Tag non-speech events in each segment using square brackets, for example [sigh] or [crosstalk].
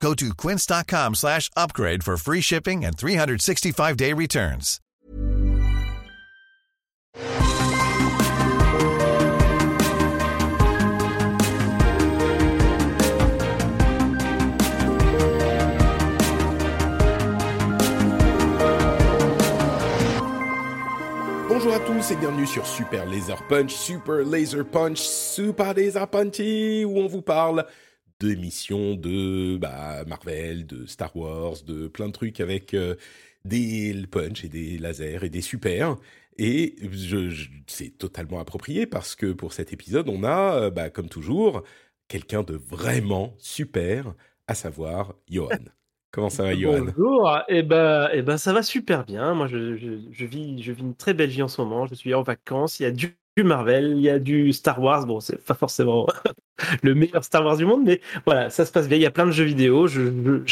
Go to quince.com slash upgrade for free shipping and 365-day returns. Bonjour à tous et bienvenue sur Super Laser Punch, Super Laser Punch, Super Laser Punchy, où on vous parle d'émissions de bah, Marvel, de Star Wars, de plein de trucs avec euh, des punch et des lasers et des super. Et je, je- c'est totalement approprié parce que pour cet épisode, on a, euh, bah, comme toujours, quelqu'un de vraiment super, à savoir Johan. [laughs] Comment ça va, Johan? Bonjour, et ben, eh ben ça va super bien. Moi, je, je, je vis, je vis une très belle vie en ce moment. Je suis en vacances. Il y a du, Marvel, il y a du Star Wars. Bon, c'est pas forcément [laughs] le meilleur Star Wars du monde, mais voilà, ça se passe bien. Il y a plein de jeux vidéo. J'ai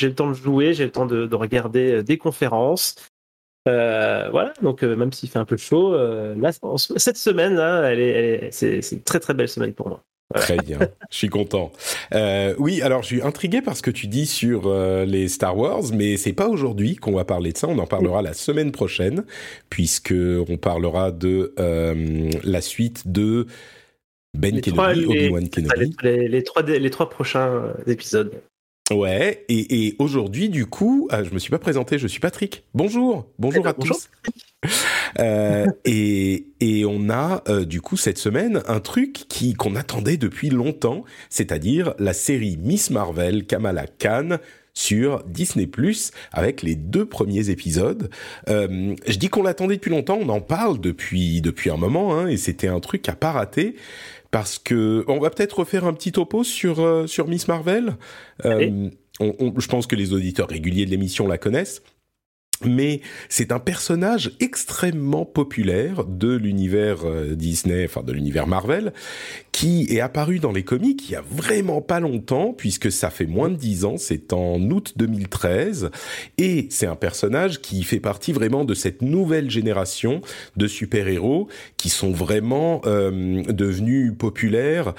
le temps de jouer, j'ai le temps de, de regarder euh, des conférences. Euh, voilà, donc euh, même s'il fait un peu chaud, euh, cette semaine, c'est une très très belle semaine pour moi. Très bien, je suis content. Euh, oui, alors je suis intrigué par ce que tu dis sur euh, les Star Wars, mais c'est pas aujourd'hui qu'on va parler de ça. On en parlera la semaine prochaine, puisque on parlera de euh, la suite de Ben Les Kenobi, Obi-Wan Les, Kenobi. les- les trois, les trois prochains épisodes. Ouais, et, et aujourd'hui, du coup, ah, je me suis pas présenté, je suis Patrick. Bonjour, bonjour Eh ben, à bonjour. tous. Euh, et, et on a euh, du coup cette semaine un truc qui qu'on attendait depuis longtemps, c'est-à-dire la série Miss Marvel Kamala Khan sur Disney Plus avec les deux premiers épisodes. Euh, je dis qu'on l'attendait depuis longtemps, on en parle depuis depuis un moment, hein, et c'était un truc à pas rater parce que on va peut-être refaire un petit topo sur euh, sur Miss Marvel. Euh, on- on- je pense que les auditeurs réguliers de l'émission la connaissent. Mais c'est un personnage extrêmement populaire de l'univers euh, Disney, enfin de l'univers Marvel, qui est apparu dans les comics il y a vraiment pas longtemps, puisque ça fait moins de dix ans, c'est en août 2013, et c'est un personnage qui fait partie vraiment de cette nouvelle génération de super-héros qui sont vraiment euh, devenus populaires,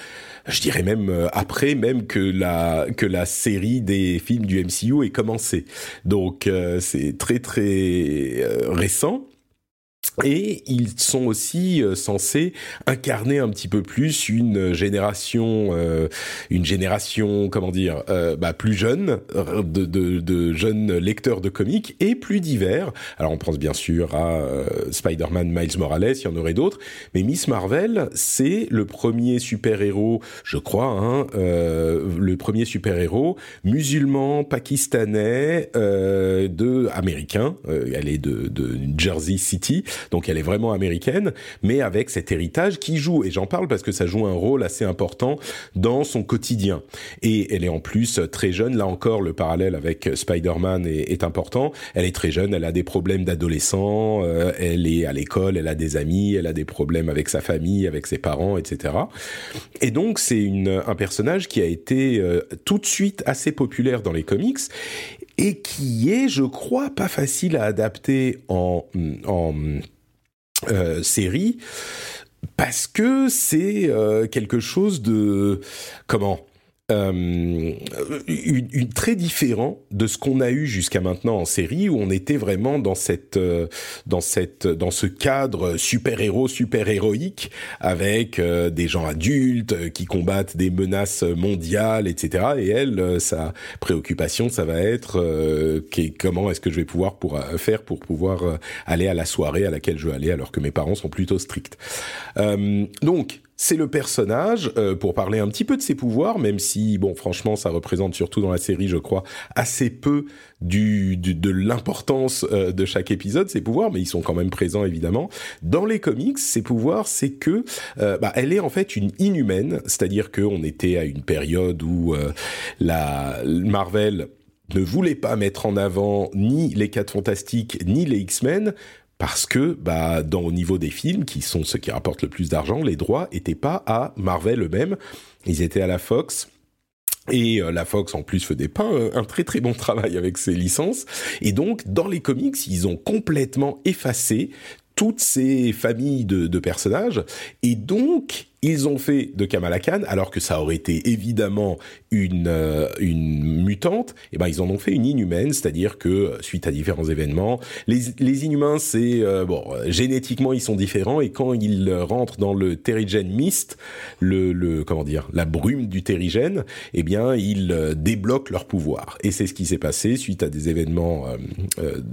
je dirais même euh, après même que la que la série des films du MCU ait commencé. Donc euh, c'est très très euh, récent. Et ils sont aussi euh, censés incarner un petit peu plus une génération, euh, une génération, comment dire, euh, bah, plus jeune, euh, de, de, de jeunes lecteurs de comics et plus divers. Alors on pense bien sûr à euh, Spider-Man, Miles Morales, il y en aurait d'autres, mais Miss Marvel, c'est le premier super-héros, je crois, hein, euh, le premier super-héros musulman, pakistanais, de américain. Elle est de, de Jersey City, donc elle est vraiment américaine, mais avec cet héritage qui joue. Et j'en parle parce que ça joue un rôle assez important dans son quotidien. Et elle est en plus très jeune. Là encore, le parallèle avec Spider-Man est, important. Elle est très jeune, elle a des problèmes d'adolescent, euh, elle est à l'école, elle a des amis, elle a des problèmes avec sa famille, avec ses parents, etc. Et donc c'est un personnage qui a été euh, tout de suite assez populaire dans les comics et qui est, je crois, pas facile à adapter en en série parce que c'est euh, quelque chose de comment? Euh, une, très différent de ce qu'on a eu jusqu'à maintenant en série où on était vraiment dans cette euh, dans cette dans ce cadre super héros super héroïque avec euh, des gens adultes euh, qui combattent des menaces mondiales etc et elle euh, sa préoccupation ça va être qu'est- comment est-ce que je vais pouvoir pour faire pour pouvoir aller à la soirée à laquelle je veux aller alors que mes parents sont plutôt stricts. Donc c'est le personnage, euh, pour parler un petit peu de ses pouvoirs, même si, bon, franchement, ça représente surtout dans la série, je crois, assez peu de l'importance euh, de chaque épisode, ses pouvoirs, mais ils sont quand même présents, évidemment. Dans les comics, ses pouvoirs, c'est que, euh, bah, elle est en fait une inhumaine, c'est-à-dire qu'on était à une période où la Marvel ne voulait pas mettre en avant ni les quatre fantastiques ni les X-Men parce que bah dans au niveau des films qui sont ceux qui rapportent le plus d'argent, les droits étaient pas à Marvel eux-mêmes, ils étaient à la Fox. Et euh, la Fox en plus faisait pas un, un très très bon travail avec ses licences. Et donc dans les comics, ils ont complètement effacé toutes ces familles de, de personnages. Et donc ils ont fait de Kamala Khan, alors que ça aurait été évidemment une, euh, une mutante, et eh ben ils en ont fait une inhumaine, c'est-à-dire que euh, suite à différents événements, les, inhumains, c'est euh, bon, génétiquement ils sont différents et quand ils rentrent dans le terrigène mist, le, le comment dire, la brume du terrigène, eh bien ils débloquent leur pouvoir. Et c'est ce qui s'est passé suite à des événements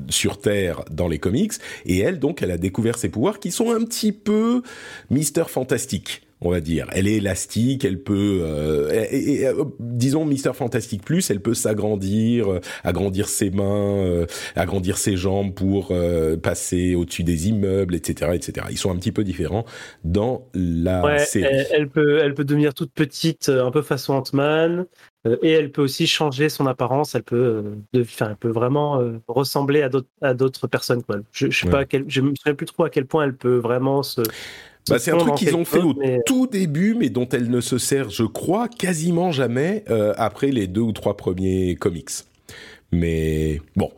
sur Terre dans les comics. Et elle, donc, elle a découvert ses pouvoirs qui sont un petit peu Mister Fantastique on va dire. Elle est élastique, elle peut, euh, euh, disons Mister Fantastic Plus, elle peut s'agrandir, euh, agrandir ses mains, agrandir ses jambes pour passer au-dessus des immeubles, etc., etc. Ils sont un petit peu différents dans la série. Elle, peut, elle peut devenir toute petite, un peu façon Ant-Man. Et elle peut aussi changer son apparence. Elle peut, elle peut vraiment ressembler à d'autres personnes. Quoi. Je, je sais pas, je me souviens plus trop à quel point elle peut vraiment se, bah, c'est un truc qu'ils ont fait au tout début, mais dont elle ne se sert, je crois, quasiment jamais euh, après les deux ou trois premiers comics. Mais bon.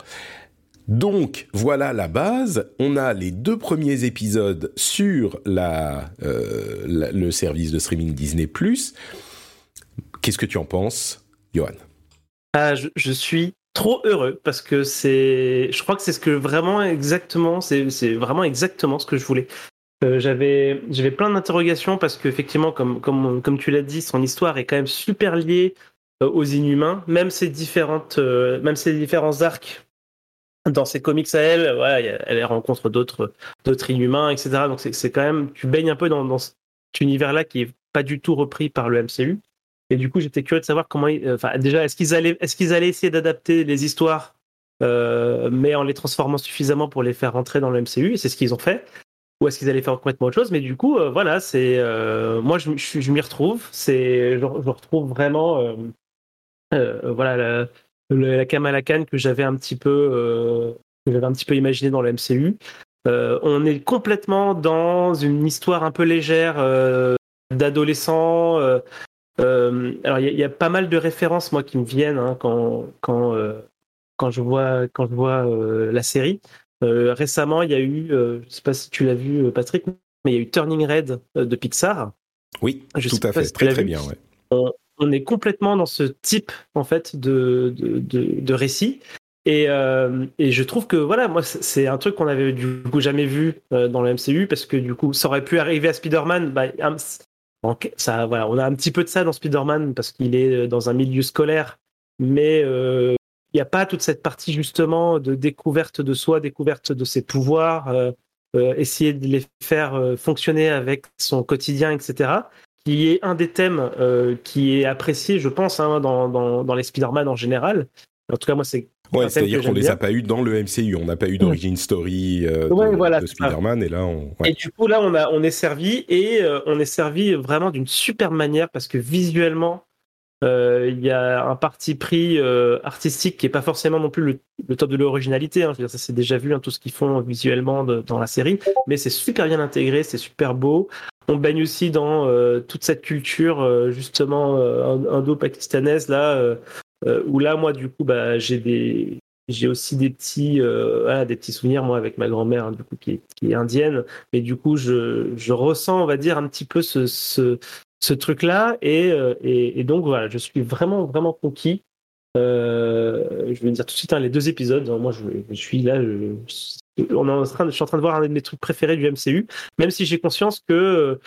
Donc voilà la base. On a les deux premiers épisodes sur la, euh, le service de streaming Disney+. Qu'est-ce que tu en penses, Johan? Ah, je, je, suis trop heureux parce que c'est, je crois que c'est ce que vraiment exactement, c'est vraiment exactement ce que je voulais. Euh, j'avais j'avais plein d'interrogations parce qu'effectivement, comme, comme, comme tu l'as dit, son histoire est quand même super liée euh, aux Inhumains, même ses différentes euh, même ses différents arcs dans ses comics à elle, ouais, elle rencontre d'autres d'autres Inhumains, etc. Donc c'est quand même tu baignes un peu dans, dans cet univers-là qui est pas du tout repris par le MCU. Et du coup, j'étais curieux de savoir comment, enfin déjà, est-ce qu'ils allaient est-ce qu'ils allaient essayer d'adapter les histoires mais en les transformant suffisamment pour les faire rentrer dans le MCU, et c'est ce qu'ils ont fait ou est-ce qu'ils allaient faire complètement autre chose Mais du coup, euh, voilà, c'est euh, moi je, je, m'y retrouve. C'est je, retrouve vraiment euh, voilà la, la Kamala Khan que j'avais un petit peu j'avais un petit peu imaginé dans le MCU. on est complètement dans une histoire un peu légère d'adolescents. alors il y, y, a pas mal de références moi qui me viennent hein, quand quand quand je vois quand je vois la série. Euh, récemment, il y a eu, euh, je ne sais pas si tu l'as vu, euh, Patrick, mais il y a eu Turning Red de Pixar. Oui, tout à fait, très très bien. On, est complètement dans ce type en fait de, de, de, récit. Et, et, je trouve que voilà, moi, c'est un truc qu'on avait du coup jamais vu dans le MCU parce que du coup, ça aurait pu arriver à Spider-Man. Bah, ça, voilà, on a un petit peu de ça dans Spider-Man parce qu'il est dans un milieu scolaire, mais il n'y a pas toute cette partie justement de découverte de soi, découverte de ses pouvoirs, euh, euh, essayer de les faire euh, fonctionner avec son quotidien, etc. Qui est un des thèmes qui est apprécié, je pense, hein, dans, dans, dans, les Spider-Man en général. En tout cas, moi, c'est Ouais, c'est-à-dire qu'on les a pas eu dans le MCU, on n'a pas eu d'origine story de, Spider-Man, et là, on, et du coup là, on a, on est servi et on est servi vraiment d'une super manière parce que visuellement, il y a un parti pris euh, artistique qui est pas forcément non plus le, top de l'originalité. Hein. ça c'est déjà vu hein, tout ce qu'ils font visuellement dans la série, mais c'est super bien intégré, c'est super beau. On baigne aussi dans euh, toute cette culture justement indo-pakistanaise là, où là moi du coup bah, j'ai des j'ai aussi des petits des petits souvenirs moi avec ma grand-mère hein, du coup qui est, indienne, mais du coup je, je ressens on va dire un petit peu ce ce truc-là. Euh, et, donc voilà, je suis vraiment, vraiment conquis. Euh, je vais dire tout de suite hein, les deux épisodes. Moi, je, suis là. Je, on est en train, je suis en train de voir un de mes trucs préférés du MCU, même si j'ai conscience que,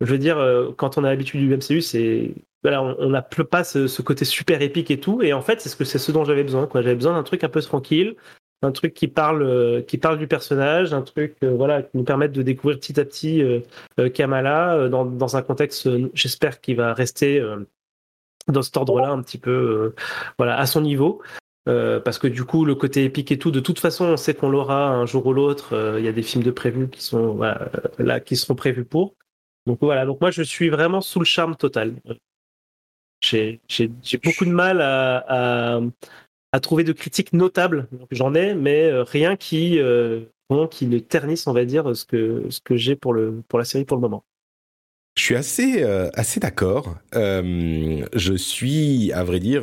je veux dire, euh, quand on a l'habitude du MCU, c'est voilà, on n'a pas ce, côté super épique et tout. Et en fait, c'est ce ce dont j'avais besoin. J'avais besoin d'un truc un peu tranquille, un truc qui parle, euh, qui parle du personnage, un truc euh, voilà, qui nous permette de découvrir petit à petit euh, Kamala dans, dans, un contexte, j'espère, qu'il va rester dans cet ordre-là un petit peu voilà, à son niveau. parce que du coup, le côté épique et tout, de toute façon, on sait qu'on l'aura un jour ou l'autre. Il y a des films de prévus qui sont là, qui seront prévus pour. Donc voilà. Donc moi, je suis vraiment sous le charme total. J'ai beaucoup de mal à trouver de critiques notables. J'en ai, mais euh, rien qui, euh, qui ne ternissent, on va dire, ce que, ce que j'ai pour, pour la série pour le moment. Je suis assez euh, assez d'accord. Je suis, à vrai dire,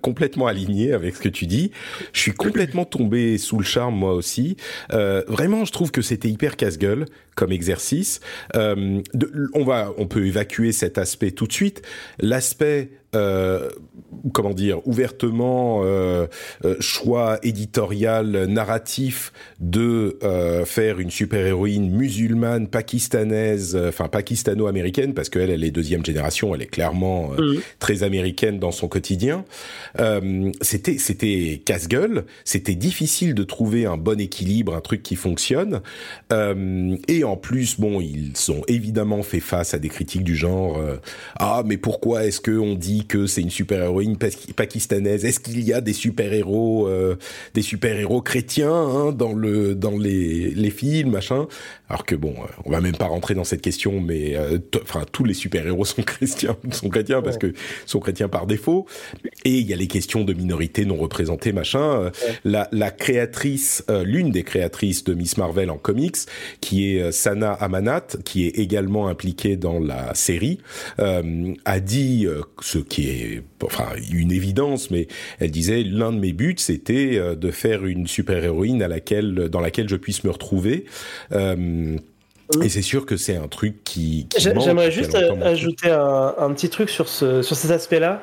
complètement aligné avec ce que tu dis. Je suis complètement tombé sous le charme moi aussi. Vraiment, je trouve que c'était hyper casse-gueule comme exercice. Euh, de, on va, on peut évacuer cet aspect tout de suite. L'aspect euh, comment dire, ouvertement euh, euh, choix éditorial, narratif de euh, faire une super-héroïne musulmane, pakistanaise, enfin pakistano-américaine, parce qu'elle, elle est deuxième génération, elle est clairement mmh. très américaine dans son quotidien. c'était c'était casse-gueule, c'était difficile de trouver un bon équilibre, un truc qui fonctionne. et en plus, bon, ils ont évidemment fait face à des critiques du genre ah mais pourquoi est-ce que on dit que c'est une super-héroïne pakistanaise? Est-ce qu'il y a des super-héros, euh, des super-héros chrétiens hein, dans le dans les, les films, machin? Alors que bon, euh, on va même pas rentrer dans cette question, mais euh, enfin tous les super-héros sont [laughs] chrétiens, sont chrétiens parce que sont chrétiens par défaut. Et il y a les questions de minorités non représentées, machin. Ouais. La, la créatrice, euh, l'une des créatrices de Miss Marvel en comics, qui est Sana Amanat, qui est également impliquée dans la série, a dit ce qui est enfin une évidence, mais elle disait l'un de mes buts c'était euh, de faire une super héroïne à laquelle dans laquelle je puisse me retrouver. Euh, et c'est sûr que c'est un truc qui. qui J'aimerais juste ajouter un, un, petit truc sur, ce, sur ces aspects-là.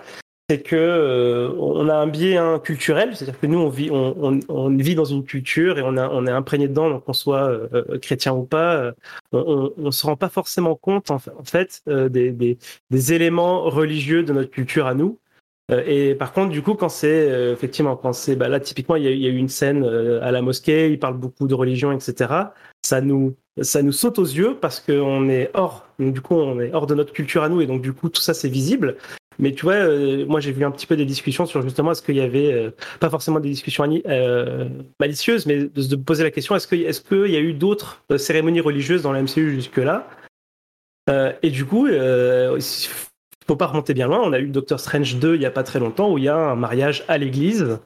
C'est que euh, on a un biais hein, culturel, c'est-à-dire que nous on vit, on, on, on, vit dans une culture et on, a, on est imprégné dedans, donc qu'on soit euh, chrétien ou pas, euh, on, ne se rend pas forcément compte en, fait euh, des, des, des, éléments religieux de notre culture à nous. Euh, et par contre, du coup, quand c'est euh, effectivement, quand c'est bah, là typiquement, il y, a, y, a, eu une scène à la mosquée, il parle beaucoup de religion, etc. Ça nous ça nous saute aux yeux parce qu'on est hors, donc du coup, on est hors de notre culture à nous et donc du coup, tout ça c'est visible. Mais tu vois, euh, moi j'ai vu un petit peu des discussions sur justement est-ce qu'il y avait euh, pas forcément des discussions euh, malicieuses, mais de se poser la question est-ce que est-ce qu'il y a eu d'autres cérémonies religieuses dans la MCU jusque là Et du coup, il faut pas remonter bien loin. On a eu Doctor Strange 2 il y a pas très longtemps où il y a un mariage à l'église.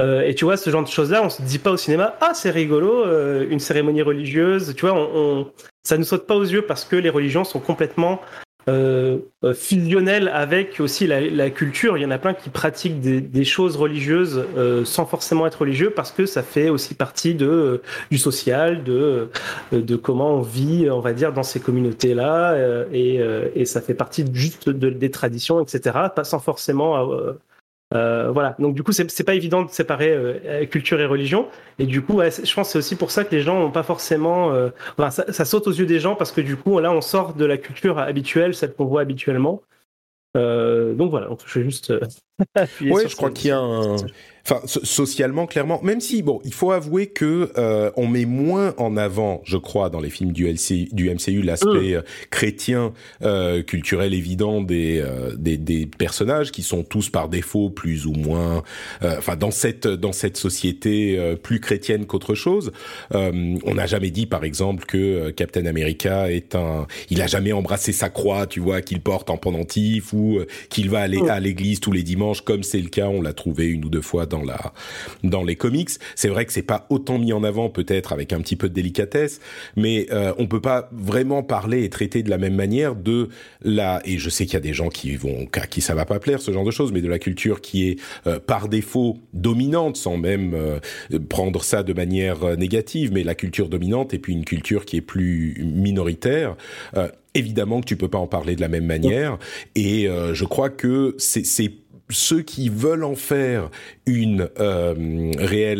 et tu vois, ce genre de choses-là, on se dit pas au cinéma, ah, c'est rigolo, une cérémonie religieuse. Tu vois, on, on, ça nous saute pas aux yeux parce que les religions sont complètement euh, euh, fusionnel avec aussi la, la, culture. Il y en a plein qui pratiquent des, des choses religieuses euh, sans forcément être religieux parce que ça fait aussi partie de euh, du social, de de comment on vit, on va dire, dans ces communautés-là, euh, et, et ça fait partie juste de, des traditions, etc. Pas sans forcément euh, voilà. Donc du coup, c'est pas évident de séparer euh, culture et religion. Et du coup, ouais, je pense c'est aussi pour ça que les gens n'ont pas forcément. Euh, enfin, ça, ça, saute aux yeux des gens parce que du coup, là, on sort de la culture habituelle, celle qu'on voit habituellement. Donc voilà. Donc, je vais juste. [laughs] ouais, je crois qu'il y a un enfin socialement clairement même si bon il faut avouer que euh, on met moins en avant je crois dans les films du, LC, du MCU l'aspect mmh. chrétien euh, culturel évident des, euh, des, des personnages qui sont tous par défaut plus ou moins euh, enfin dans cette dans cette société euh, plus chrétienne qu'autre chose on n'a jamais dit par exemple que Captain America est un il a jamais embrassé sa croix tu vois qu'il porte en pendentif ou qu'il va aller mmh. à l'église tous les dimanches comme c'est le cas on l'a trouvé une ou deux fois dans la dans les comics. C'est vrai que c'est pas autant mis en avant peut-être avec un petit peu de délicatesse, mais euh, on peut pas vraiment parler et traiter de la même manière de la et je sais qu'il y a des gens qui vont à qui ça va pas plaire ce genre de choses, mais de la culture qui est euh, par défaut dominante sans même euh, prendre ça de manière euh, négative, mais la culture dominante et puis une culture qui est plus minoritaire. Évidemment que tu peux pas en parler de la même manière et je crois que c'est ceux qui veulent en faire une euh,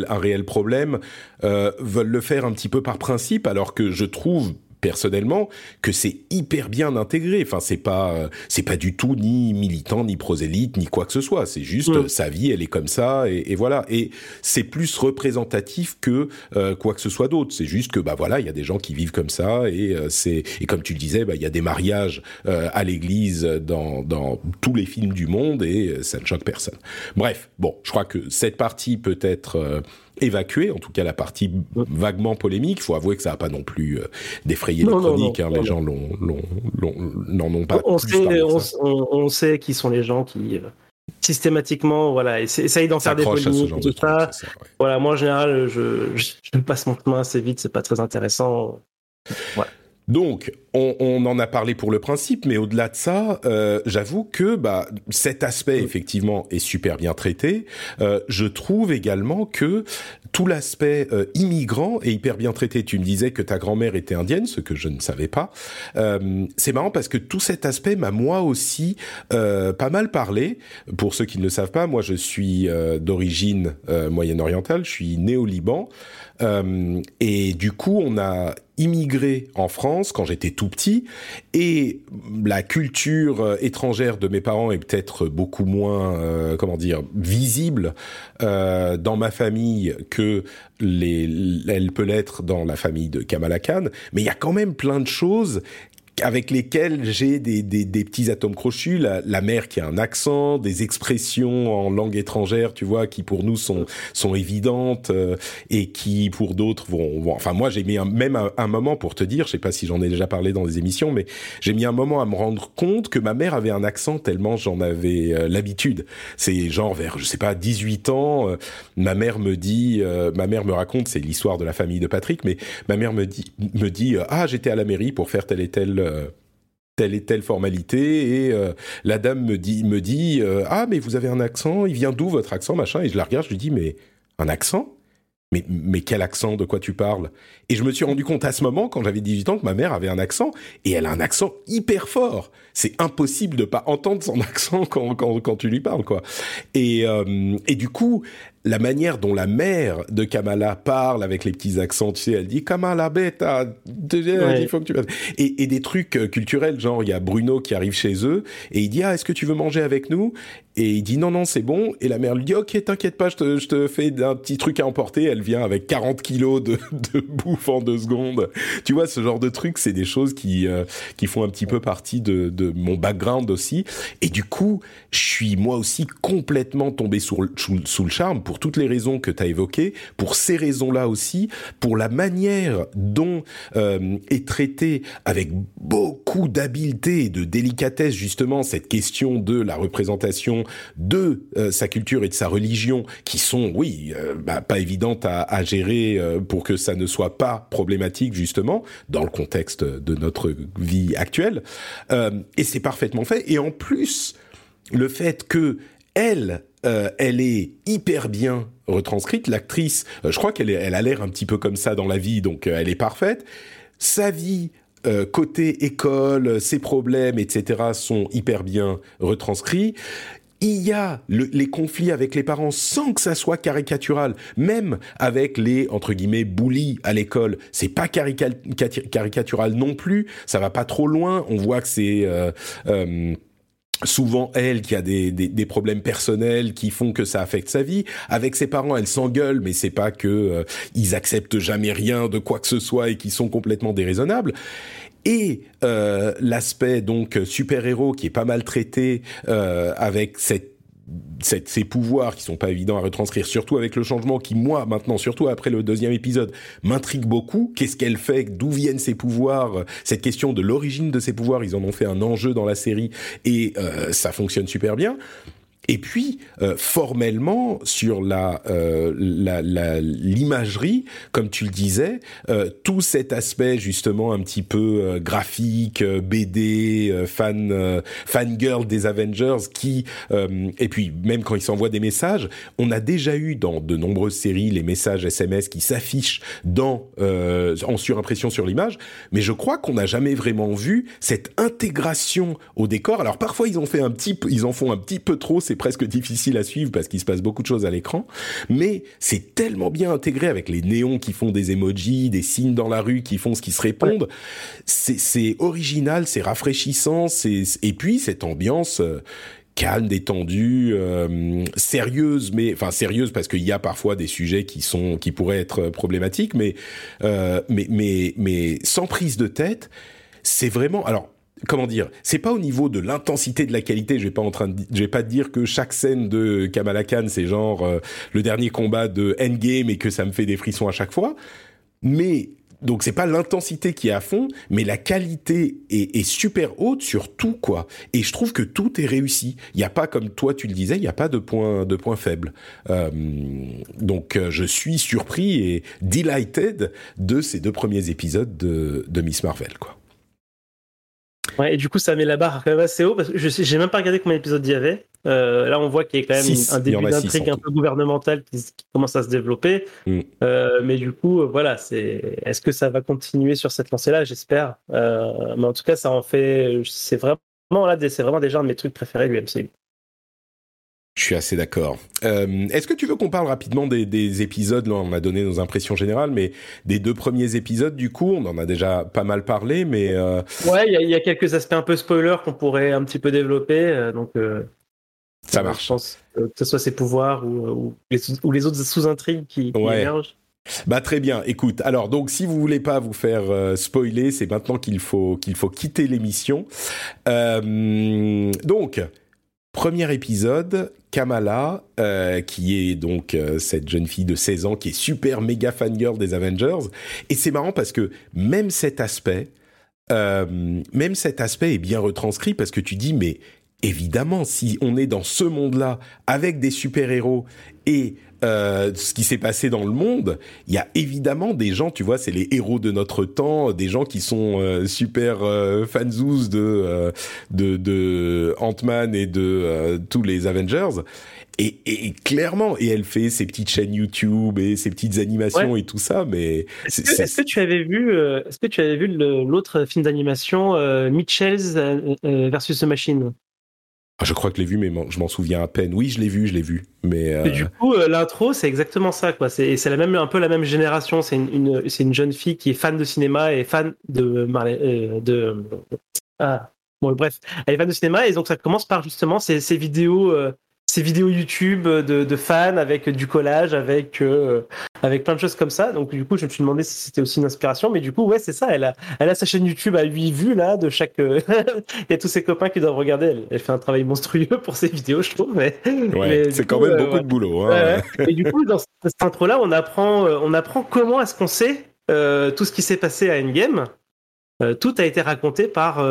un réel problème euh, veulent le faire un petit peu par principe alors que je trouve personnellement que c'est hyper bien intégré. Enfin, c'est pas euh, c'est pas du tout ni militant, ni prosélyte, ni quoi que ce soit. C'est juste mmh. sa vie, elle est comme ça, et, et voilà. Et c'est plus représentatif que euh, quoi que ce soit d'autre. C'est juste que bah voilà, il y a des gens qui vivent comme ça, et euh, c'est et comme tu le disais, bah il y a des mariages euh, à l'église dans dans tous les films du monde, et euh, ça ne choque personne. Bref, bon, je crois que cette partie peut être évacuer, en tout cas la partie vaguement polémique. Il faut avouer que ça n'a pas non plus euh, défrayé non, les chroniques. Non, non, hein, les gens n'en ont pas. On sait, on, on, sait qui sont les gens qui, systématiquement, voilà, essaye d'en faire des polémiques, tout ça. Voilà, moi en général, je, je, passe mon chemin assez vite, c'est pas très intéressant. Ouais. Donc, on, en a parlé pour le principe, mais au-delà de ça, euh, j'avoue que bah, cet aspect effectivement est super bien traité. Euh, je trouve également que tout l'aspect euh, immigrant est hyper bien traité. Tu me disais que ta grand-mère était indienne, ce que je ne savais pas. c'est marrant parce que tout cet aspect m'a moi aussi pas mal parlé. Pour ceux qui ne le savent pas, moi je suis d'origine moyenne-orientale, je suis né au Liban. et du coup, on a immigré en France quand j'étais tout petit. Et la culture euh, étrangère de mes parents est peut-être beaucoup moins euh, comment dire visible euh, dans ma famille que elle peut l'être dans la famille de Kamala Khan. Mais il y a quand même plein de choses avec lesquels j'ai des, des, des, petits atomes crochus, la, la, mère qui a un accent, des expressions en langue étrangère, tu vois, qui pour nous sont sont évidentes euh, et qui pour d'autres vont, Enfin, moi, j'ai mis un, même un, moment pour te dire, je sais pas si j'en ai déjà parlé dans des émissions, mais j'ai mis un moment à me rendre compte que ma mère avait un accent tellement j'en avais euh, l'habitude. C'est genre vers, je sais pas, 18 ans, euh, ma mère me dit, ma mère me raconte, c'est l'histoire de la famille de Patrick, mais ma mère me dit, me dit, ah, j'étais à la mairie pour faire telle et telle euh, telle et telle formalité et euh, la dame me dit me dit euh, ah mais vous avez un accent il vient d'où votre accent machin? Et je la regarde je lui dis mais un accent? Mais, mais quel accent De quoi tu parles? Et je me suis rendu compte à ce moment, quand j'avais 18 ans, que ma mère avait un accent, et elle a un accent hyper fort. C'est impossible de pas entendre son [laughs] accent quand, quand, quand tu lui parles, quoi. Et, et du coup, la manière dont la mère de Kamala parle avec les petits accents, tu sais, elle dit Kamala bêta, il faut que tu et, et des trucs euh, culturels, genre il y a Bruno qui arrive chez eux et il dit ah est-ce que tu veux manger avec nous? Et il dit non non c'est bon. Et la mère lui dit ok t'inquiète pas je te, je te fais un petit truc à emporter. Elle vient avec 40 kilos de, [laughs] de bouffe en deux secondes. Tu vois ce genre de trucs c'est des choses qui euh, qui font un petit peu partie de, de mon background aussi. Et du coup je suis moi aussi complètement tombé sous, sous, sous le charme pour toutes les raisons que tu as évoquées, pour ces raisons-là aussi, pour la manière dont euh, est traitée avec beaucoup d'habileté et de délicatesse justement cette question de la représentation de euh, sa culture et de sa religion, qui sont, oui, euh, bah, pas évidentes à, à gérer pour que ça ne soit pas problématique justement dans le contexte de notre vie actuelle. et c'est parfaitement fait. Et en plus, le fait que elle euh, elle est hyper bien retranscrite. L'actrice, euh, je crois qu'elle elle a l'air un petit peu comme ça dans la vie, donc euh, elle est parfaite. Sa vie côté école, ses problèmes, etc. sont hyper bien retranscrits il y a les conflits avec les parents sans que ça soit caricatural, même avec les entre guillemets bullies à l'école, c'est pas caricatural non plus, ça va pas trop loin, on voit que c'est souvent elle qui a des, des, problèmes personnels qui font que ça affecte sa vie. Avec ses parents, elle s'engueule, mais c'est pas que euh, ils acceptent jamais rien de quoi que ce soit et qui sont complètement déraisonnables. Et euh, l'aspect donc super héros qui est pas mal traité euh, avec cette ces pouvoirs qui sont pas évidents à retranscrire, surtout avec le changement qui, moi, maintenant, surtout après le deuxième épisode, m'intrigue beaucoup. Qu'est-ce qu'elle fait? D'où viennent ses pouvoirs? Cette question de l'origine de ses pouvoirs, ils en ont fait un enjeu dans la série et euh, ça fonctionne super bien. Et puis, euh, formellement, sur la euh, l'imagerie, comme tu le disais, euh, tout cet aspect justement un petit peu euh, graphique, BD, fan fangirl des Avengers, qui et puis même quand ils s'envoient des messages, on a déjà eu dans de nombreuses séries les messages SMS qui s'affichent dans en surimpression sur l'image, mais je crois qu'on n'a jamais vraiment vu cette intégration au décor. Alors parfois ils ont fait un petit, ils en font un petit peu trop c'est presque difficile à suivre parce qu'il se passe beaucoup de choses à l'écran, mais c'est tellement bien intégré avec les néons qui font des emojis, des signes dans la rue qui font ce qui se répondent. C'est original, c'est rafraîchissant, et puis cette ambiance euh, calme, détendue, euh, sérieuse, mais enfin sérieuse parce qu'il y a parfois des sujets qui sont qui pourraient être problématiques, mais euh, mais mais mais sans prise de tête. C'est vraiment alors comment dire, c'est pas au niveau de l'intensité de la qualité. Je vais pas en train de, vais pas dire que chaque scène de Kamala Khan c'est genre euh, le dernier combat de Endgame et que ça me fait des frissons à chaque fois. Mais donc c'est pas l'intensité qui est à fond, mais la qualité est, super haute sur tout quoi. Et je trouve que tout est réussi. Il n'y a pas comme toi tu le disais, il n'y a pas de point de point faible. Euh, donc euh, je suis surpris et delighted de ces deux premiers épisodes de, de Miss Marvel quoi. Ouais, et du coup, ça met la barre quand même assez haut parce que je j'ai même pas regardé combien d'épisodes il y avait. Euh, là, on voit qu'il y a quand même un début d'intrigue un peu gouvernemental qui, commence à se développer. Mm. Euh, mais du coup, euh, voilà, c'est est-ce que ça va continuer sur cette lancée-là? J'espère. Euh, mais en tout cas, ça en fait. C'est vraiment là, c'est vraiment déjà un de mes trucs préférés du MCU. Je suis assez d'accord. Euh, Est-ce que tu veux qu'on parle rapidement des, des, épisodes? Là, on a donné nos impressions générales, mais des deux premiers épisodes, du coup, on en a déjà pas mal parlé, mais... Euh... Ouais, il y, y, a quelques aspects un peu spoilers qu'on pourrait un petit peu développer, euh, donc... Ça marche. Je pense que ce soit ses pouvoirs ou, ou, les, ou les, autres sous-intrigues qui, qui ouais. émergent. Bah très bien. Écoute, alors donc si vous voulez pas vous faire euh, spoiler, c'est maintenant qu'il faut qu'il faut quitter l'émission. Euh, donc Premier épisode, Kamala, euh, qui est donc euh, cette jeune fille de 16 ans qui est super méga fangirl des Avengers. Et c'est marrant parce que même cet aspect, euh, même cet aspect est bien retranscrit parce que tu dis mais évidemment si on est dans ce monde-là avec des super-héros et euh, ce qui s'est passé dans le monde, il y a évidemment des gens, tu vois, c'est les héros de notre temps, des gens qui sont euh, super euh, de euh, de, de Ant-Man et de tous les Avengers. Et, et, clairement, et elle fait ses petites chaînes YouTube et ses petites animations ouais. et tout ça, mais est-ce que, est que, tu avais vu, est-ce que tu avais vu l'autre film d'animation Mitchell's versus The Machine? Je crois que je l'ai vu, mais je m'en souviens à peine. Oui, je l'ai vu, je l'ai vu. Mais euh... du coup, euh, l'intro, c'est exactement ça, quoi. C'est, c'est la même, un peu la même génération. C'est une, une, c'est une jeune fille qui est fan de cinéma et fan de, euh, de, ah, bon, bref, elle est fan de cinéma et donc ça commence par justement ces, ces vidéos euh, ces vidéos YouTube de, de, fans avec du collage, avec euh, avec plein de choses comme ça. Donc du coup, je me suis demandé si c'était aussi une inspiration, mais du coup, ouais, c'est ça. Elle a elle a sa chaîne YouTube à 8 vues là de chaque. Euh, [laughs] Il y a tous ses copains qui doivent regarder. Elle, elle, fait un travail monstrueux pour ses vidéos, je trouve. Mais, ouais, c'est quand même euh, beaucoup ouais. de boulot. Hein. Ouais, et du coup, dans cette intro là, on apprend on apprend comment est-ce qu'on sait tout ce qui s'est passé à Endgame. tout a été raconté par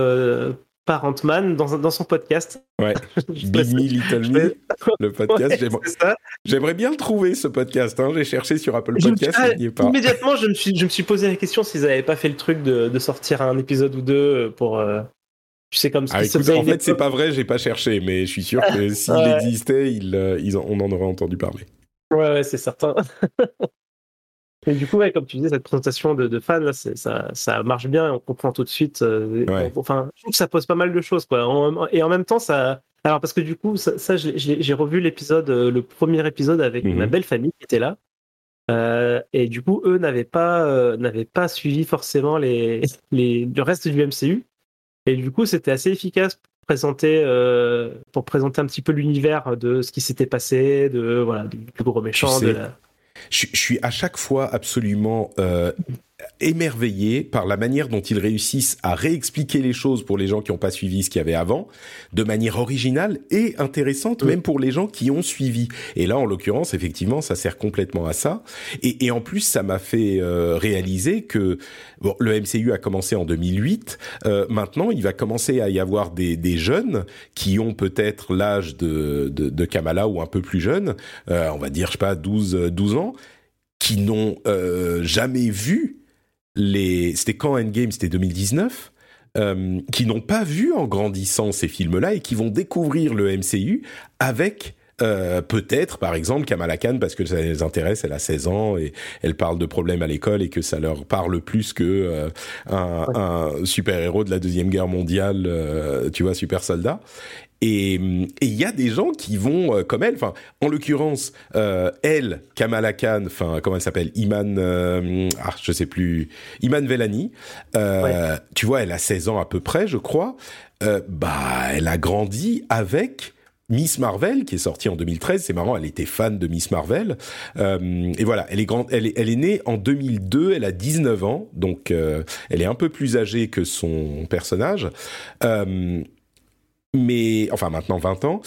par Ant-Man dans, dans, son podcast. Ouais, [laughs] Big Me, Little Me, le [laughs] podcast. Ouais, J'aimerais bien le trouver, ce podcast. Hein. J'ai cherché sur Apple Podcast, il n'y est pas. Immédiatement, je me, suis, je me suis posé la question s'ils n'avaient pas fait le truc de, de, sortir un épisode ou deux pour... Euh, tu sais, comme ah, écoute, En fait, c'est pas vrai, j'ai pas cherché, mais je suis sûr que [laughs] s'il ouais. existait, il, euh, ils en, on en aurait entendu parler. Ouais, ouais, c'est certain. Et du coup, ouais, comme tu disais, cette présentation de, de fans, là, ça, ça marche bien, on comprend tout de suite. Euh, ouais. Enfin, je trouve que ça pose pas mal de choses, quoi. Et en même temps, ça. Alors, parce que du coup, ça, ça j'ai revu l'épisode, euh, le premier épisode avec mm -hmm. ma belle famille qui était là. Euh, et du coup, eux n'avaient pas, euh, n'avaient pas suivi forcément les, les, le reste du MCU. Et du coup, c'était assez efficace pour présenter, pour présenter un petit peu l'univers de ce qui s'était passé, de voilà, du gros méchant, de la je, je, suis à chaque fois absolument euh, émerveillé par la manière dont ils réussissent à réexpliquer les choses pour les gens qui n'ont pas suivi ce qu'il y avait avant, de manière originale et intéressante, oui. même pour les gens qui ont suivi. Et là, en l'occurrence, effectivement, ça sert complètement à ça. Et, et en plus, ça m'a fait euh, réaliser que bon, le MCU a commencé en 2008. Euh, maintenant, il va commencer à y avoir des, des jeunes qui ont peut-être l'âge de, de, de, Kamala ou un peu plus jeunes, euh, on va dire, je sais pas, 12, 12 ans, qui n'ont euh, jamais vu c'était quand Endgame, c'était 2019, euh, qui n'ont pas vu en grandissant ces films-là et qui vont découvrir le MCU avec euh, peut-être, par exemple, Kamala Khan, parce que ça les intéresse, elle a 16 ans et elle parle de problèmes à l'école et que ça leur parle plus que euh, un, un super-héros de la Deuxième Guerre mondiale, euh, tu vois, super soldat. Et il y a des gens qui vont euh, comme elle. Enfin, en l'occurrence, euh, elle, Kamala Khan, enfin comment elle s'appelle, Iman, euh, ah je sais plus, Iman Velani. Euh, ouais. Tu vois, elle a 16 ans à peu près, je crois. Euh, bah, elle a grandi avec. Miss Marvel qui est sortie en 2013, c'est marrant, elle était fan de Miss Marvel. Euh, et voilà, elle est grande, elle est, née en 2002, elle a 19 ans, donc euh, elle est un peu plus âgée que son personnage. Euh, mais enfin maintenant 20 ans.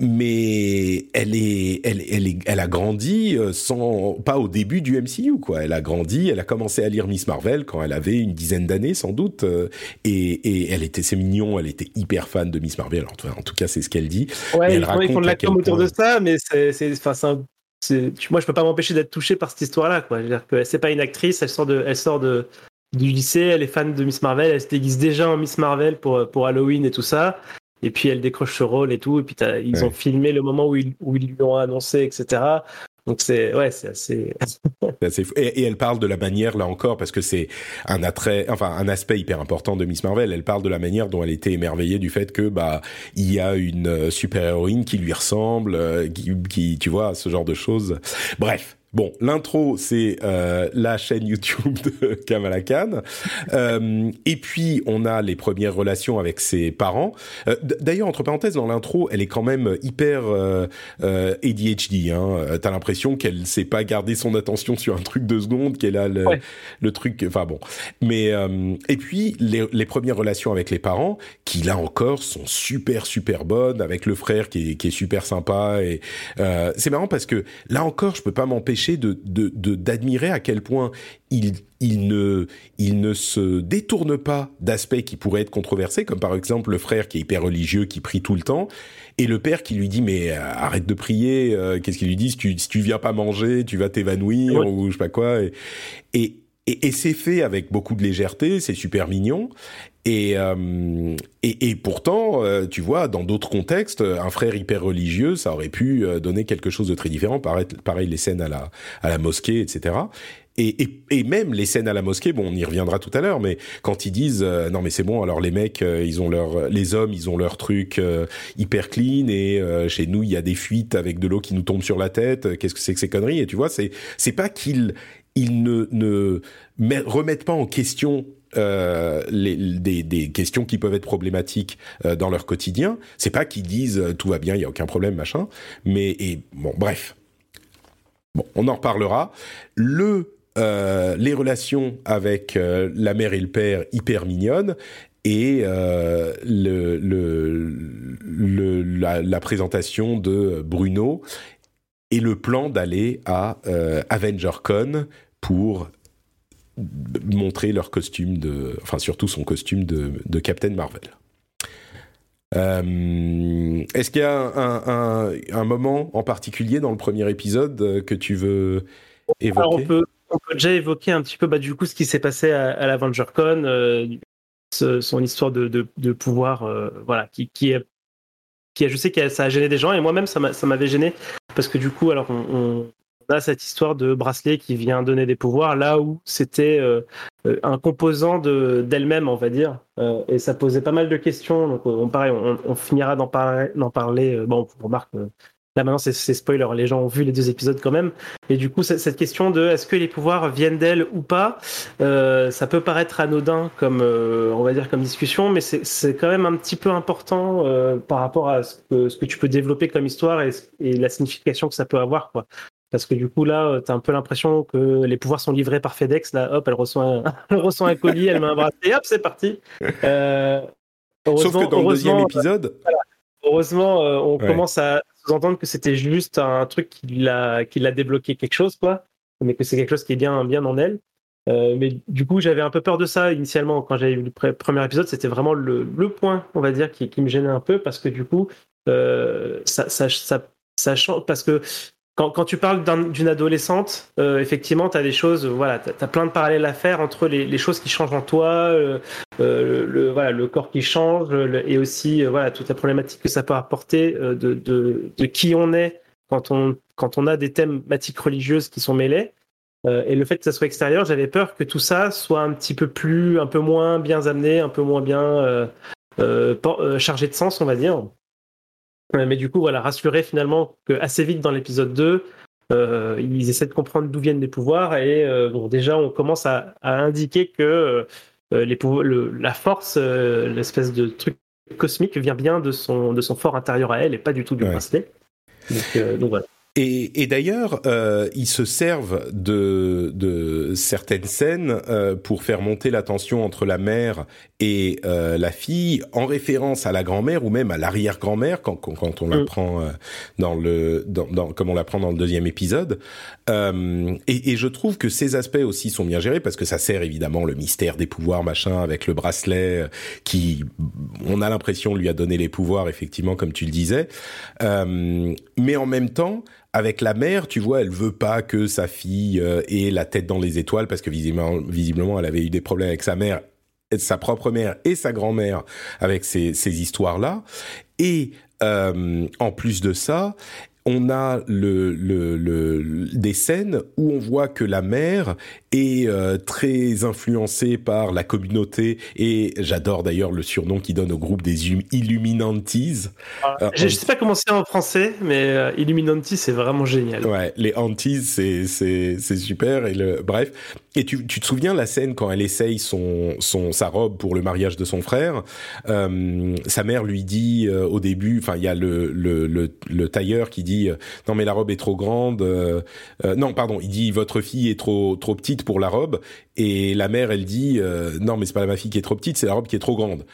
Mais elle est, elle, elle est, elle a grandi euh, sans, pas au début du MCU quoi. Elle a grandi, elle a commencé à lire Miss Marvel quand elle avait une dizaine d'années sans doute, euh, et, et elle était, c'est mignon, elle était hyper fan de Miss Marvel. En tout cas, c'est ce qu'elle dit. Ouais, elle ils font de la com autour de ça, mais c'est, enfin, moi je peux pas m'empêcher d'être touché par cette histoire-là quoi. dire que c'est pas une actrice, elle sort de, elle sort de du lycée, elle est fan de Miss Marvel, elle se déguise déjà en Miss Marvel pour, pour Halloween et tout ça. Et puis elle décroche ce rôle et tout. Et puis ils ont filmé le moment où ils, où ils lui ont annoncé, etc. Donc c'est ouais, c'est assez. [laughs] et, elle parle de la manière là encore parce que c'est un attrait, enfin un aspect hyper important de Miss Marvel. Elle parle de la manière dont elle était émerveillée du fait que bah il y a une euh, super héroïne qui lui ressemble, euh, qui, qui tu vois ce genre de choses. Bref, Bon, l'intro, c'est euh, la chaîne YouTube de [laughs] Kamala Khan. Euh, et puis, on a les premières relations avec ses parents. Euh, D'ailleurs, entre parenthèses, dans l'intro, elle est quand même hyper euh, euh ADHD. Hein. T'as l'impression qu'elle sait pas garder son attention sur un truc de seconde, qu'elle a le, le, truc... Enfin bon. Mais Et puis, les, les, premières relations avec les parents, qui là encore sont super, super bonnes, avec le frère qui est, qui est super sympa. Et c'est marrant parce que là encore, je peux pas m'empêcher de d'admirer à quel point il, il, ne, il ne se détourne pas d'aspects qui pourraient être controversés, comme par exemple le frère qui est hyper religieux, qui prie tout le temps, et le père qui lui dit mais euh, arrête de prier, euh, qu'est-ce qu'il lui dit? Si tu, si tu viens pas manger, tu vas t'évanouir ou je sais pas quoi. Et, et, et c'est fait avec beaucoup de légèreté, c'est super mignon. Et, euh, et, et, pourtant, euh, tu vois, dans d'autres contextes, un frère hyper religieux, ça aurait pu euh, donner quelque chose de très différent. Pareil, pareil les scènes à la, à la mosquée, etc. Et, et, et, même les scènes à la mosquée, bon, on y reviendra tout à l'heure, mais quand ils disent non mais c'est bon, alors les mecs, ils ont leur, les hommes, ils ont leur truc hyper clean et chez nous il y a des fuites avec de l'eau qui nous tombe sur la tête. Qu'est-ce que c'est que ces conneries? Et tu vois, c'est c'est pas qu'ils ils ne remettent pas en question euh, des, questions qui peuvent être problématiques euh, dans leur quotidien. C'est pas qu'ils disent euh, tout va bien, il y a aucun problème, machin. Mais bon, bref. Bon, on en reparlera. Le les relations avec la mère et le père hyper mignonnes et la, présentation de Bruno et le plan d'aller à euh, AvengerCon pour montrer leur costume de, enfin surtout son costume de, Captain Marvel. Euh, Est-ce qu'il y a un, moment en particulier dans le premier épisode que tu veux évoquer? Alors on, peut, déjà évoquer un petit peu bah, du coup ce qui s'est passé à, à l'AvengerCon, euh, son histoire de, pouvoir, euh, voilà, qui, qui, est, qui a, je sais que ça a gêné des gens et moi-même ça m'avait gêné parce que du coup, alors on, a cette histoire de bracelet qui vient donner des pouvoirs là où c'était euh, euh un composant d'elle-même, on va dire. Euh, et ça posait pas mal de questions. Donc, on, pareil, on, on finira d'en parler. parler. Euh, bon, on remarque Là maintenant c'est spoiler, les gens ont vu les deux épisodes quand même. Et du coup cette question de est-ce que les pouvoirs viennent d'elle ou pas, euh, ça peut paraître anodin comme euh, on va dire comme discussion, mais c'est quand même un petit peu important euh, par rapport à ce que, ce que tu peux développer comme histoire et, et la signification que ça peut avoir quoi. Parce que du coup, là, tu as un peu l'impression que les pouvoirs sont livrés par FedEx. Là, hop, elle reçoit un, [laughs] elle reçoit un colis, elle met un bracelet, hop, c'est parti. [laughs] Euh, Sauf que dans le deuxième épisode. Voilà. Heureusement, euh, on ouais. commence à sous-entendre que c'était juste un truc qui l'a qui l'a débloqué quelque chose quoi mais que c'est quelque chose qui est bien bien en elle euh, mais du coup j'avais un peu peur de ça initialement quand j'avais vu le premier épisode c'était vraiment le, le, point on va dire qui, qui, me gênait un peu parce que du coup euh, ça, ça, ça, ça change parce que quand, quand, tu parles d'une adolescente, euh, effectivement, tu as des choses, voilà, tu plein de parallèles à faire entre les, les choses qui changent en toi, euh, euh le, voilà, le corps qui change, le, et aussi euh, voilà, toute la problématique que ça peut apporter euh, de, de, de, qui on est quand on, quand on a des thématiques religieuses qui sont mêlées. et le fait que ça soit extérieur, j'avais peur que tout ça soit un petit peu plus, un peu moins bien amené, un peu moins bien chargé de sens, on va dire. Mais du coup, voilà, rassurer finalement que assez vite dans l'épisode 2, euh, ils essaient de comprendre d'où viennent les pouvoirs et euh, bon, déjà on commence à, à indiquer que euh, les le, la force, euh, l'espèce de truc cosmique vient bien de son, de son fort intérieur à elle et pas du tout du ouais. bracelet. Donc, euh, donc, voilà. Et, et d'ailleurs, euh, ils se servent de, de certaines scènes euh, pour faire monter la tension entre la mère et euh, la fille, en référence à la grand-mère ou même à l'arrière-grand-mère quand, quand, quand, on mm. prend euh, dans le, dans, dans, comme on la prend dans le deuxième épisode. Euh, et, et, je trouve que ces aspects aussi sont bien gérés parce que ça sert évidemment le mystère des pouvoirs machin avec le bracelet euh, qui, on a l'impression lui a donné les pouvoirs effectivement comme tu le disais. mais en même temps avec la mère, tu vois, elle veut pas que sa fille euh, ait la tête dans les étoiles parce que visiblement, visiblement, elle avait eu des problèmes avec sa mère, sa propre mère et sa grand-mère avec ces, histoires-là. Et euh, en plus de ça, on a le, le, le, des scènes où on voit que la mère est euh, très influencée par la communauté et j'adore d'ailleurs le surnom qu'il donne au groupe des Illuminantis. Ah, euh, je, sais pas comment c'est en français, mais euh, Illuminanti c'est vraiment génial. Ouais, les Antis c'est super et le bref. Et tu, tu te souviens la scène quand elle essaye son son sa robe pour le mariage de son frère, sa mère lui dit au début, enfin il y a le, le le le tailleur qui dit non mais la robe est trop grande, non pardon, il dit votre fille est trop trop petite pour la robe. Et la mère elle dit euh, non mais c'est pas ma fille qui est trop petite c'est la robe qui est trop grande.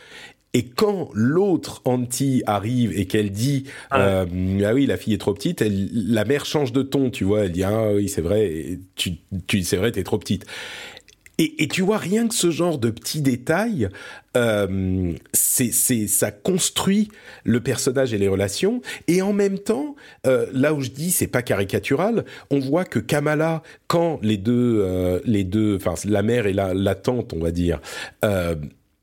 Et quand l'autre anti arrive et qu'elle dit ah, euh, ah, oui la fille est trop petite, elle, la mère change de ton, tu vois, elle dit ah oui c'est vrai, tu, tu c'est vrai t'es trop petite. Et, tu vois, rien que ce genre de petits détails, euh, c'est, ça construit le personnage et les relations. Et en même temps, euh, là où je dis c'est pas caricatural, on voit que Kamala, quand les deux, euh, les deux, enfin la mère et la, tante, on va dire.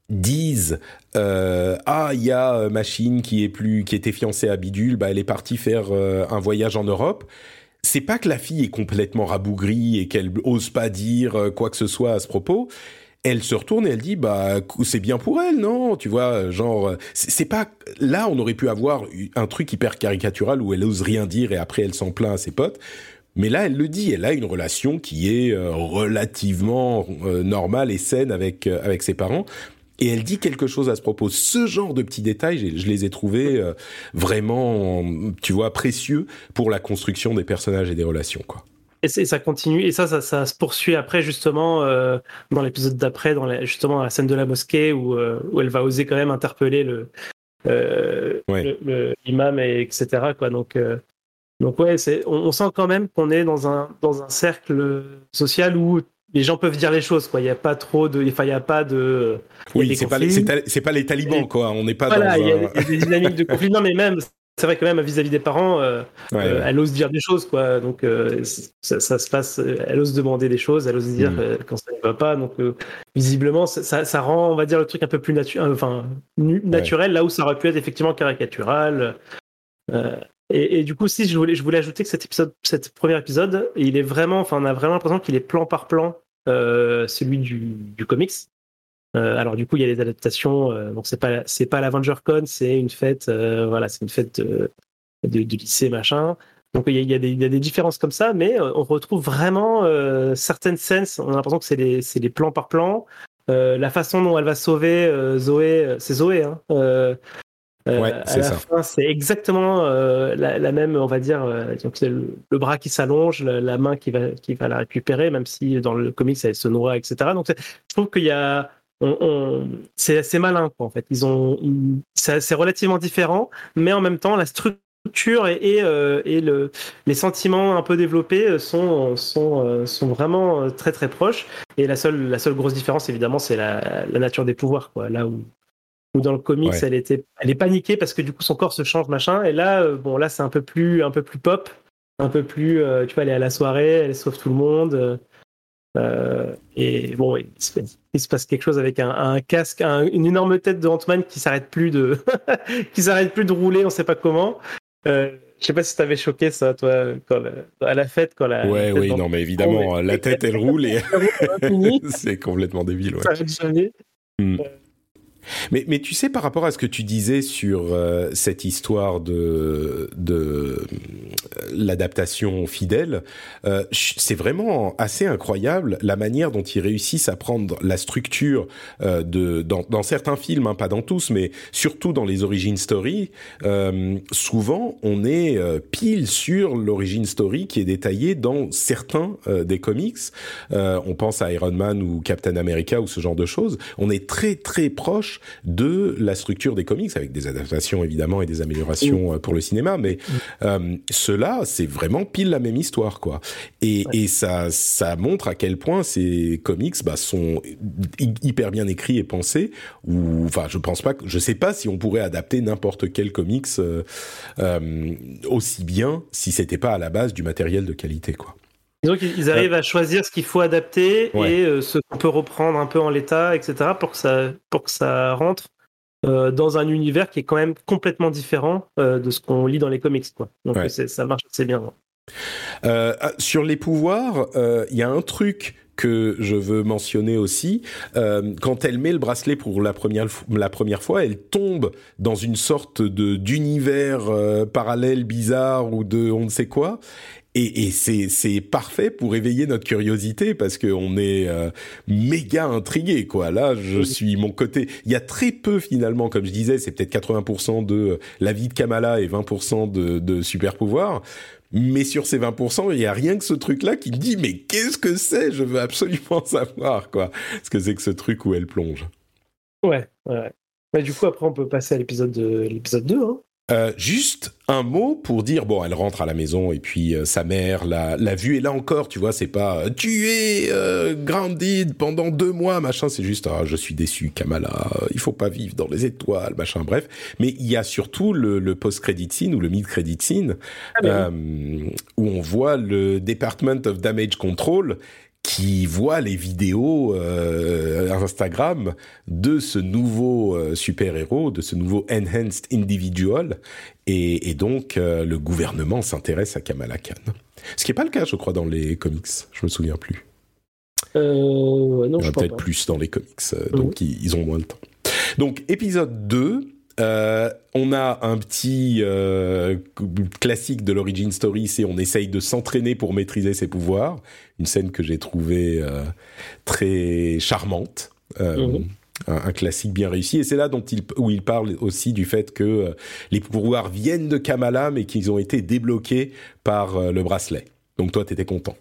Disent ah il y a machine qui est plus qui était fiancée à Bidule bah elle est partie faire un voyage en Europe c'est pas que la fille est complètement rabougrie et qu'elle ose pas dire euh, quoi que ce soit à ce propos. Elle se retourne et elle dit bah c'est bien pour elle non? Tu vois genre euh, c'est pas là on aurait pu avoir un truc hyper caricatural où elle ose rien dire et après elle s'en plaint à ses potes. Mais là, elle le dit, elle a une relation qui est euh, relativement normale et saine avec avec ses parents et elle dit quelque chose à ce propos. Ce genre de petits détails, je les ai trouvés euh, vraiment, tu vois, précieux pour la construction des personnages et des relations, quoi. Et ça continue, et ça, ça, ça se poursuit après, justement, euh, dans l'épisode d'après, dans la, justement la scène de la mosquée, où, euh, où elle va oser quand même interpeller le, ouais. l'imam, et etc. Quoi. Donc, donc ouais, on, on, sent quand même qu'on est dans un, dans un cercle social où les gens peuvent dire les choses quoi. Il n'y a pas trop de enfin il y a pas de oui c'est pas c'est pas les talibans quoi. On n'est pas voilà, il y, a des dynamiques de conflit non mais même c'est vrai que même vis-à-vis des parents euh, ouais, euh, elle ose dire des choses quoi. Donc euh, ça, ça, se passe elle ose demander des choses elle ose dire mm. quand ça ne va pas. Donc visiblement ça, ça, rend on va dire le truc un peu plus naturel enfin naturel là où ça aurait pu être effectivement caricatural et, du coup, si je voulais, je voulais ajouter que cet épisode, cet premier épisode, il est vraiment, enfin, on a vraiment l'impression qu'il est plan par plan euh, celui du, du comics. Euh, alors du coup, il y a les adaptations. Euh, donc c'est pas, c'est pas l'Avenger Con, c'est une fête, euh, voilà, c'est une fête de, de, de, lycée machin. Donc il y, a, il, y a des, il y, a, des, différences comme ça, mais euh, on retrouve vraiment euh, certaines scènes. On a l'impression que c'est les, c'est les plans par plan. la façon dont elle va sauver Zoé, c'est Zoé, hein, euh, ouais, à la ça. fin, c'est exactement euh, la, la, même, on va dire, euh, le, le, bras qui s'allonge, la, la, main qui va, qui va la récupérer, même si dans le comics elle se noie, etc. Donc, je trouve qu'il y a, on, on, c'est assez malin, quoi, en fait. Ils ont, c'est relativement différent, mais en même temps, la structure et, et, et le, les sentiments un peu développés sont, sont, sont vraiment très très proches. Et la seule, la seule grosse différence, évidemment, c'est la, la nature des pouvoirs, quoi. Là où ou dans le comics ouais. elle était elle est paniquée parce que du coup son corps se change machin et là euh, bon là c'est un peu plus un peu plus pop un peu plus euh, tu vois elle est à la soirée elle sauve tout le monde euh, et bon il se, il se, passe quelque chose avec un, un casque un, une énorme tête de Ant-Man qui s'arrête plus de [laughs] qui s'arrête plus de rouler on sait pas comment je sais pas si t'avais choqué ça, toi, quand la, à la fête, quand la. Ouais, oui, non, mais évidemment, la tête, elle [laughs] roule et [laughs] c'est complètement débile, ouais. Ça. Mais, mais tu sais, par rapport à ce que tu disais sur euh, cette histoire de, de euh, l'adaptation fidèle, euh, c'est vraiment assez incroyable la manière dont ils réussissent à prendre la structure euh, de dans, dans, certains films, hein, pas dans tous, mais surtout dans les origin story. Euh, souvent, on est pile sur l'origin story qui est détaillée dans certains des comics. on pense à Iron Man ou Captain America ou ce genre de choses. On est très très proche de la structure des comics, avec des adaptations évidemment et des améliorations euh, pour le cinéma, mais euh, cela, c'est vraiment pile la même histoire, quoi. Et, et ça, ça montre à quel point ces comics bah, sont hyper bien écrits et pensés. Ou, enfin, je pense pas, je sais pas si on pourrait adapter n'importe quel comics euh, euh, aussi bien si c'était pas à la base du matériel de qualité, quoi. Donc ils arrivent à choisir ce qu'il faut adapter et euh, ce qu'on peut reprendre un peu en l'état, etc. pour que ça, pour que ça rentre euh, dans un univers qui est quand même complètement différent euh, de ce qu'on lit dans les comics. Quoi. Donc ça marche assez bien. Ah, sur les pouvoirs, il y a un truc que je veux mentionner aussi. quand elle met le bracelet pour la première, la première fois, elle tombe dans une sorte de d'univers parallèle bizarre ou de on ne sait quoi. Et, et c'est parfait pour éveiller notre curiosité parce qu'on est euh, méga intrigué quoi. Là, je suis mon côté. Il y a très peu finalement, comme je disais, c'est peut-être 80% de la vie de Kamala et 20% de, de super pouvoir. Mais sur ces 20%, il y a rien que ce truc-là qui me dit mais qu'est-ce que c'est? Je veux absolument [laughs] savoir quoi. Ce que c'est que ce truc où elle plonge. Ouais, ouais. Bah, du coup, après, on peut passer à l'épisode l'épisode 2. Hein. Euh, juste un mot pour dire bon, elle rentre à la maison et puis euh, sa mère l'a, l'a vue et là encore, tu vois, c'est pas euh, tu es euh, grounded pendant deux mois, machin. C'est juste ah, je suis déçu, Kamala. Il faut pas vivre dans les étoiles, machin. Bref, mais il y a surtout le, le post-credit scene ou le mid-credit scene ah, où on voit le Department of Damage Control qui voit les vidéos euh, Instagram de ce nouveau euh, super-héros, de ce nouveau enhanced individual, et, et donc euh, le gouvernement s'intéresse à Kamala Khan. Ce qui n'est pas le cas, je crois, dans les comics. Je me souviens plus. Euh, non, je peut-être plus dans les comics, euh, donc ils, ils, ont moins de temps. Donc épisode 2, euh, on a un petit euh, classique de l'origin story, c'est on essaye de s'entraîner pour maîtriser ses pouvoirs. Une scène que j'ai trouvée euh, très charmante. Mhm. Un, un, classique bien réussi et c'est là dont il, où il parle aussi du fait que les pouvoirs viennent de Kamala mais qu'ils ont été débloqués par le bracelet. Donc toi t'étais content.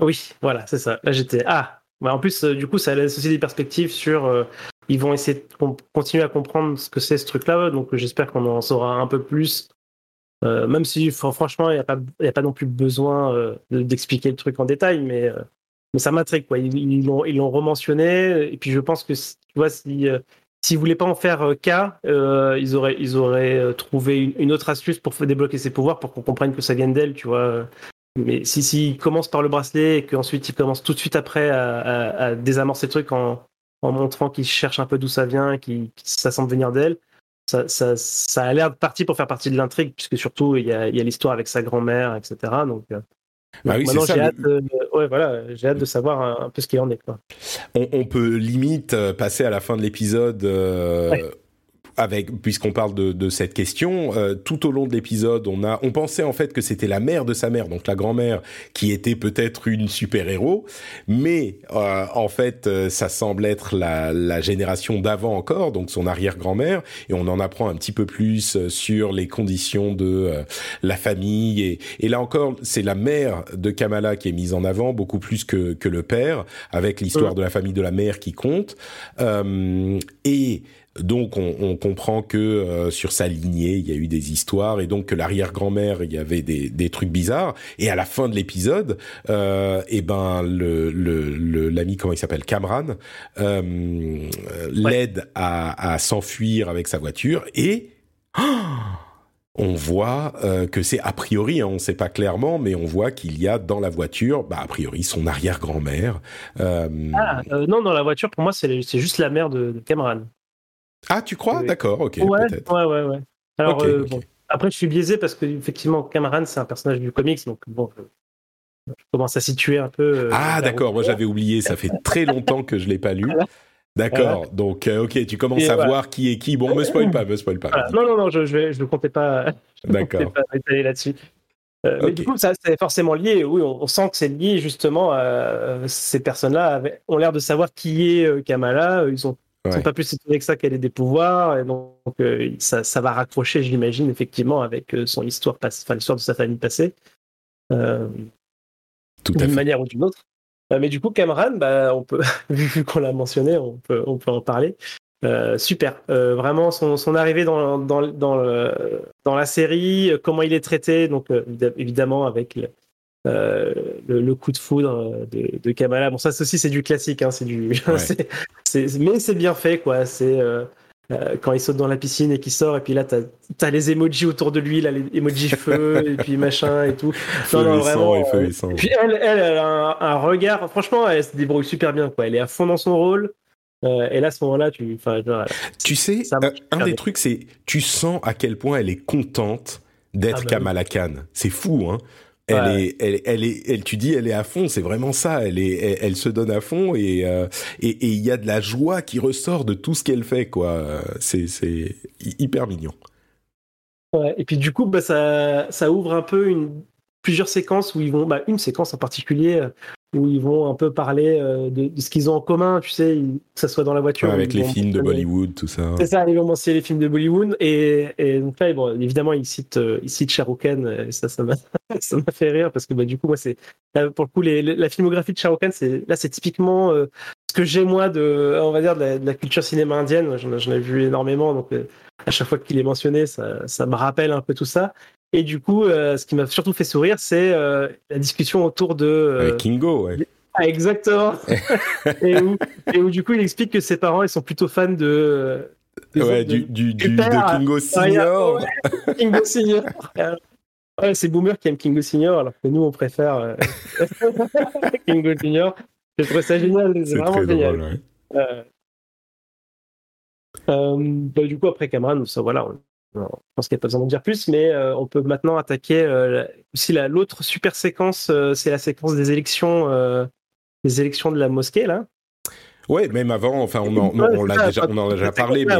Oui, voilà, c'est ça. Là j'étais ah. en plus, du coup, ça laisse aussi des perspectives sur ils vont essayer de continuer à comprendre ce que c'est ce truc-là. Donc j'espère qu'on en saura un peu plus. Euh, même si franchement, il n'y a, pas, a pas non plus besoin euh, d'expliquer le truc en détail, mais, euh, mais ça m'intrigue. Quoi. Ils l'ont ils rementionné. Et puis je pense que tu vois, si, s'ils ne voulaient pas en faire cas, ils auraient, ils auraient trouvé une, autre astuce pour débloquer ses pouvoirs pour qu'on comprenne que ça vient d'elle. Tu vois. Mais si s'ils commencent par le bracelet et qu'ensuite ils commencent tout de suite après à, à désamorcer le truc en, en montrant qu'il cherche un peu d'où ça vient, qu'il ça semble venir d'elle. Ça, ça, ça, a l'air de partie pour faire partie de l'intrigue, puisque surtout il y a, a l'histoire avec sa grand-mère, etc. Donc, euh, bah oui, maintenant j'ai hâte, de, ouais, voilà, j'ai hâte de savoir un, peu ce qu'il en est. Quoi. On, on, peut limite euh, passer à la fin de l'épisode euh, ouais avec puisqu'on parle de, de, cette question, euh, tout au long de l'épisode, on a, on pensait en fait que c'était la mère de sa mère, donc la grand-mère, qui était peut-être une super héros, mais euh, en fait, euh, ça semble être la, la génération d'avant encore, donc son arrière-grand-mère, et on en apprend un petit peu plus euh, sur les conditions de euh, la famille, et, et là encore, c'est la mère de Kamala qui est mise en avant beaucoup plus que que le père, avec l'histoire mmh. de la famille de la mère qui compte, et donc on, on, comprend que euh, sur sa lignée, il y a eu des histoires et donc que l'arrière-grand-mère, il y avait des, des, trucs bizarres. Et à la fin de l'épisode, euh, et eh ben le l'ami le, comment il s'appelle Cameron euh, ouais. l'aide à, à s'enfuir avec sa voiture et oh [gasps] on voit euh, que c'est a priori, hein, on ne sait pas clairement, mais on voit qu'il y a dans la voiture, bah, a priori, son arrière-grand-mère. Euh... Ah, euh, non, dans la voiture, pour moi, c'est juste la mère de, de Cameron. Ah, tu crois D'accord, ok. Ouais, ouais, ouais, ouais. Alors, okay, euh, okay. Bon, après, je suis biaisé parce que, effectivement, Cameron, c'est un personnage du comics, donc bon, je, je commence à situer un peu. Euh, ah, d'accord, moi j'avais oublié, ça fait très longtemps que je ne l'ai pas lu. D'accord. Donc, ok, tu commences à voir qui est qui. Bon, me spoil pas, me spoil pas. Non, non, non, je, je, je ne comptais pas. [laughs] D'accord. pas étaler là-dessus. Mais du coup, ça c'est forcément lié. Oui, on, sent que c'est lié justement. à ces personnes-là ont l'air de savoir qui est Kamala. Ils ont ils sont pas plus étonnés que ça qu'elle ait des pouvoirs, et donc euh, ça, ça, va raccrocher, j'imagine, effectivement, avec euh, son histoire, enfin l'histoire de sa famille passée, euh, d'une manière ou d'une autre. mais du coup, Cameron, bah, on peut, [laughs] vu qu'on l'a mentionné, on peut, on peut en parler. super, vraiment son, son arrivée dans, dans, dans, le, dans, la série, comment il est traité, donc évidemment avec euh, le, coup de foudre de, de, Kamala. Bon, ça aussi, c'est du classique. Hein, c'est du, [laughs] mais c'est bien fait, quoi. C'est euh, euh, quand il saute dans la piscine et qu'il sort, et puis là, t'as as les emojis autour de lui, là, les emojis feu, [laughs] et puis machin et tout. Feu non, vraiment. Et et puis elle, elle, elle a un, regard. Franchement, elle se débrouille super bien, quoi. Elle est à fond dans son rôle. et là, à ce moment-là, tu, tu sais, un, des trucs, c'est tu sens à quel point elle est contente d'être ah bah Kamala Khan. C'est fou, hein. Elle est, elle, elle, est, elle, tu dis, elle est à fond. C'est vraiment ça. Elle est, elle, se donne à fond et euh, et il y a de la joie qui ressort de tout ce qu'elle fait, quoi. C'est, c'est hyper mignon. Ouais. Et puis du coup, bah, ça, ça ouvre un peu une plusieurs séquences où ils vont, bah, une séquence en particulier euh, où ils vont un peu parler euh, de, ce qu'ils ont en commun, tu sais, que ça soit dans la voiture. avec les films de Bollywood, tout ça. C'est ça, ils vont mentionner les films de Bollywood. Et, et donc là, bon, évidemment, ils citent, euh, ils citent Shah Rukh Khan, et ça, [laughs] ça m'a, fait rire parce que bah, du coup, moi, c'est, pour le coup, les, la filmographie de Shah Rukh Khan, là, c'est typiquement euh, ce que j'ai, moi, de, on va dire, de la, culture cinéma indienne. J'en, ai vu énormément, donc à chaque fois qu'il est mentionné, ça, ça me rappelle un peu tout ça. Et du coup, euh, ce qui m'a surtout fait sourire, c'est euh, la discussion autour de. Euh, Kingo, ouais. Ah, exactement. [laughs] et, où, et, où, du coup, il explique que ses parents, ils sont plutôt fans de. ouais, du, du, du, de Kingo Senior. Kingo [laughs] Senior. Ouais, c'est Boomer qui aime Kingo Senior, alors que nous, on préfère [laughs] Kingo Senior. Je trouve ça génial, c'est vraiment génial. Drôle, ouais. bah, du coup, après Cameron, ça, voilà, je pense qu'il n'y a pas besoin d'en dire plus, mais euh, on peut maintenant attaquer euh, aussi l'autre super séquence, euh, c'est la séquence des élections, des élections de la mosquée là. Ouais, même avant, enfin, on en, on, l'a déjà, on en a déjà parlé, mais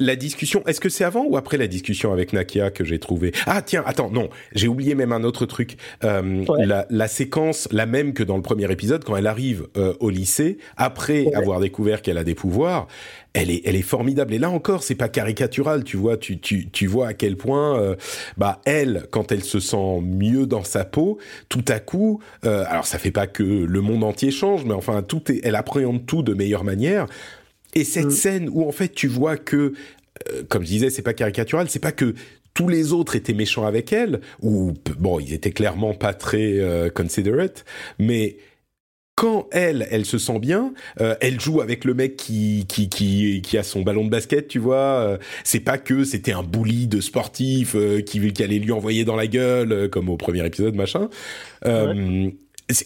la discussion, est-ce que c'est avant ou après la discussion avec Nakia que j'ai trouvé Ah tiens, attends, non, j'ai oublié même un autre truc. la, la, séquence, la même que dans le premier épisode, quand elle arrive au lycée, après avoir découvert qu'elle a des pouvoirs, elle est, elle est formidable. Et là encore, c'est pas caricatural, tu vois. Tu, tu, tu vois à quel point, euh, bah, elle, quand elle se sent mieux dans sa peau, tout à coup, euh, alors ça fait pas que le monde entier change, mais enfin, tout est, elle appréhende tout de meilleure manière. Et cette mm. scène où en fait, tu vois que, euh, comme je disais, c'est pas caricatural, c'est pas que tous les autres étaient méchants avec elle, ou bon, ils étaient clairement pas très considerate, mais quand elle, elle se sent bien, euh, elle joue avec le mec qui, qui qui qui a son ballon de basket, tu vois. Euh, c'est pas que c'était un bully de sportif euh, qui, qui allait lui envoyer dans la gueule comme au premier épisode, machin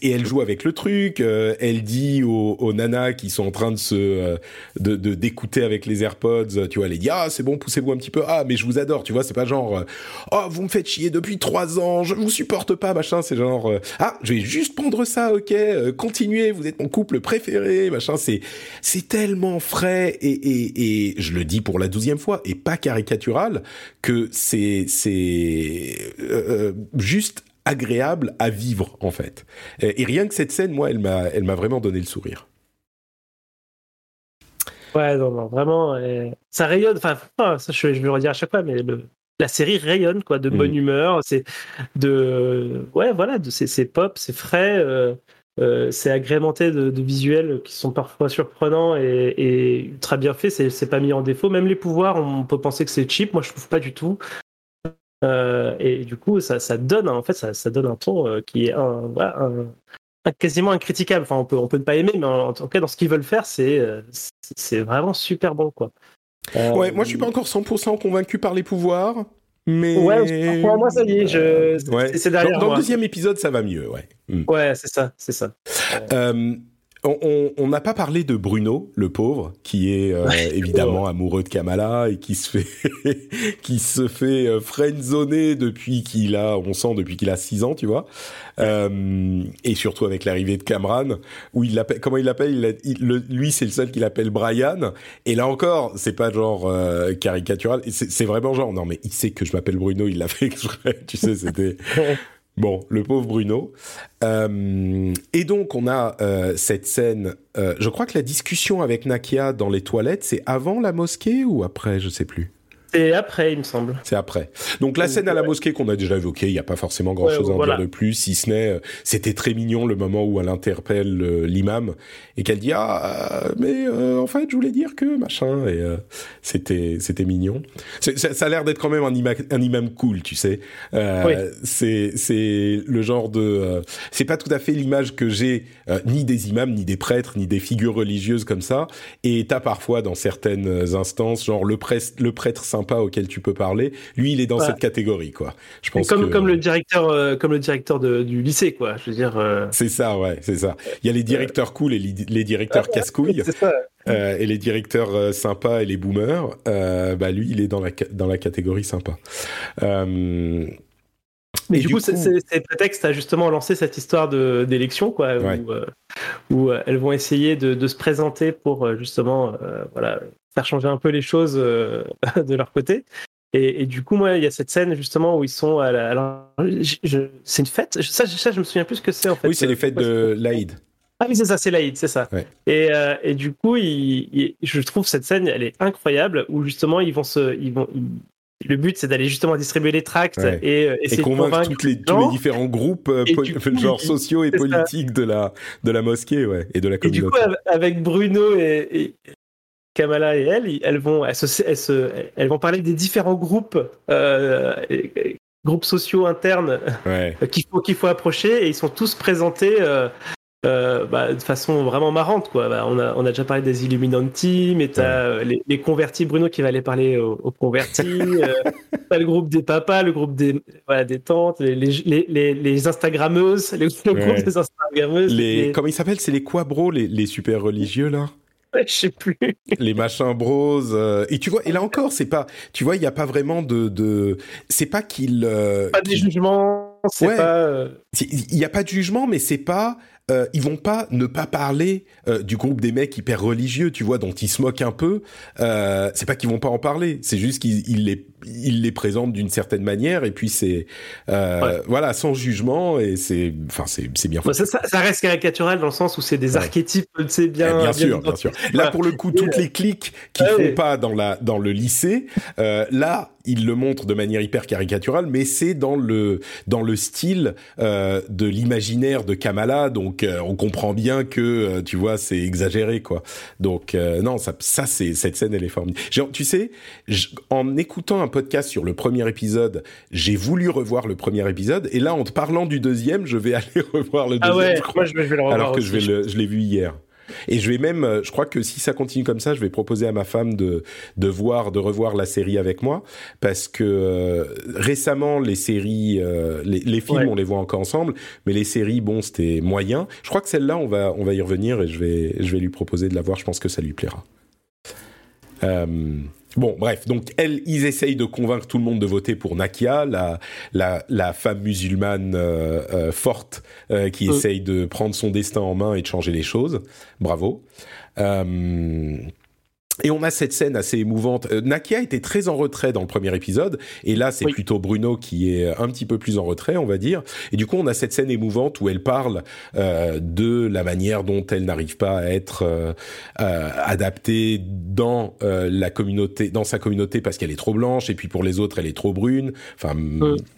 et elle joue avec le truc. Euh, elle dit aux, aux, nanas qui sont en train de se euh, de d'écouter avec les AirPods, tu vois, elle dit ah c'est bon, poussez-vous un petit peu. Ah mais je vous adore, tu vois, c'est pas genre oh vous me faites chier depuis trois ans, je vous supporte pas, machin. C'est genre ah je vais juste prendre ça, ok, continuez, vous êtes mon couple préféré, machin. C'est c'est tellement frais et, et et je le dis pour la douzième fois et pas caricatural que c'est c'est euh, juste agréable à vivre en fait. Et rien que cette scène, moi, elle m'a, elle m'a vraiment donné le sourire. Ouais, non, non vraiment, ça rayonne. Enfin, ça, je, vais le redire à chaque fois, mais la série rayonne quoi, de bonne mm. humeur. C'est de, ouais, voilà, c'est, pop, c'est frais. Euh, euh, c'est agrémenté de, visuels qui sont parfois surprenants et, et ultra bien faits. C'est, c'est pas mis en défaut. Même les pouvoirs, on peut penser que c'est cheap. Moi, je trouve pas du tout. Euh, et du coup, ça, ça, donne en fait, ça, ça donne un ton euh, qui est un, un, quasiment incritiquable. Enfin, on peut, on peut ne pas aimer, mais en, tout cas, dans ce qu'ils veulent faire, c'est, euh, c'est vraiment super bon, quoi. ouais, moi, je suis pas encore 100% convaincu par les pouvoirs. Mais ouais, pour moi ça y est, je... c'est derrière. Dans, dans le deuxième épisode, ça va mieux, ouais. Hmm. Ouais, c'est ça, c'est ça. Euh, on n'a pas parlé de Bruno, le pauvre, qui est euh, évidemment amoureux de Kamala et qui se fait [laughs] qui se fait euh, friendzoner depuis qu'il a, on sent depuis qu'il a 6 ans, tu vois. Euh, et surtout avec l'arrivée de Cameron, où il l'appelle, comment il l'appelle? Lui, c'est le seul qui l'appelle Brian. Et là encore, c'est pas genre euh, caricatural. C'est vraiment genre non, mais il sait que je m'appelle Bruno, il l'a fait exprès. [laughs] tu sais, c'était [laughs] Bon, le pauvre Bruno. Euh, et donc, on a euh, cette scène. Euh, je crois que la discussion avec Nakia dans les toilettes, c'est avant la mosquée ou après Je sais plus? C'est après, il me semble. C'est après. Donc la scène à la mosquée qu'on a déjà évoquée, il n'y a pas forcément grand-chose à en dire de plus, si ce n'est, euh, c'était très mignon le moment où elle interpelle euh, l'imam et qu'elle dit ah euh, mais en fait je voulais dire que machin et c'était c'était mignon. Ça, a l'air d'être quand même un, un, imam cool, tu sais. C'est c'est le genre de c'est pas tout à fait l'image que j'ai ni des imams ni des prêtres ni des figures religieuses comme ça. Et t'as parfois dans certaines instances genre le prêtre le prêtre sympa auquel tu peux parler. Lui, il est dans cette catégorie, quoi. Je pense comme, comme le directeur, euh, comme le directeur du lycée, quoi. Je veux dire. Euh, c'est ça, ouais, c'est ça. Il y a les directeurs cool et les, directeurs casse-couilles. Euh, et les directeurs sympas et les boomers, bah lui, il est dans la dans la catégorie sympa. Mais du, coup, c'est prétexte à justement lancer cette histoire d'élection, quoi, où, elles vont essayer de, de, se présenter pour justement, voilà, faire changer un peu les choses euh, [laughs] de leur côté. Et, du coup, moi, il y a cette scène justement où ils sont à la. c'est une fête? Ça, ça, je me souviens plus ce que c'est en fait. Oui, c'est les fêtes de l'Aïd. Ah oui, c'est ça, c'est l'Aïd, c'est ça. Et, euh, et, du coup, je trouve cette scène, elle est incroyable, où justement, ils vont se, ils vont, le but, c'est d'aller justement distribuer les tracts et euh, essayer convaincre, les, tous les différents groupes, [laughs] genre sociaux et politiques de la de la mosquée, ouais, et de la communauté. Et du coup, avec Bruno et, Kamala et elle, elles vont, elles, vont parler des différents groupes, euh, groupes sociaux internes [laughs] qu'il faut, qu'il faut approcher et ils sont tous présentés euh, euh, bah, de façon vraiment marrante. Quoi. Bah, on, a, on a déjà parlé des Illuminati, mais t'as les, convertis, Bruno qui va aller parler aux, convertis, [laughs] t'as le groupe des papas, le groupe des, voilà, des tantes, les, les, les, Instagrammeuses, [laughs] le groupe des Instagrammeuses. Les, Comment ils s'appellent C'est les quoi, bro Les super religieux, là? Je sais plus. les machins bros. Euh, et tu vois, et là encore, c'est pas, tu vois, il n'y a pas vraiment de, de c'est pas qu'il. Euh, pas des jugements, c'est pas. Euh, il n'y a pas de jugement, mais c'est pas euh, ils vont pas ne pas parler euh, du groupe des mecs hyper religieux, tu vois, dont ils se moquent un peu. Euh, c'est pas qu'ils vont pas en parler, c'est juste qu'ils les ils les présentent d'une certaine manière et puis c'est euh, voilà sans jugement et c'est enfin c'est c'est bien. ça, ça, reste caricatural dans le sens où c'est des archétypes, c'est bien. Eh, bien, sûr, bien sûr. Là pour le coup, toutes les clics qui ah font pas dans la dans le lycée, là il le montre de manière hyper caricaturale, mais c'est dans le dans le style euh, de l'imaginaire de Kamala, donc euh, on comprend bien que euh, tu vois c'est exagéré quoi. Donc non, ça, ça c'est cette scène elle est formidable. Genre, tu sais, en écoutant un podcast sur le premier épisode, j'ai voulu revoir le premier épisode, et là en te parlant du deuxième, je vais [laughs] aller revoir le deuxième. Ah ouais, moi je vais, le revoir alors que je vais le, je l'ai vu hier. Et je vais même, euh, je crois que si ça continue comme ça, je vais proposer à ma femme de de voir, de revoir la série avec moi, parce que euh, récemment les séries, euh, les, les, films, on les voit encore ensemble, mais les séries, bon, c'était moyen. Je crois que celle-là, on va on va y revenir et je vais je vais lui proposer de la voir. Je pense que ça lui plaira. Euh, Bon, bref, donc elle, ils essayent de convaincre tout le monde de voter pour Nakia, la, la, la femme musulmane euh, euh, forte euh, qui essaye de prendre son destin en main et de changer les choses. Bravo. Et on a cette scène assez émouvante. Euh, Nakia était très en retrait dans le premier épisode, et là c'est plutôt Bruno qui est un petit peu plus en retrait, on va dire. Et du coup, on a cette scène émouvante où elle parle euh, de la manière dont elle n'arrive pas à être euh, euh adaptée dans euh, la communauté, dans sa communauté parce qu'elle est trop blanche, et puis pour les autres elle est trop brune. Enfin,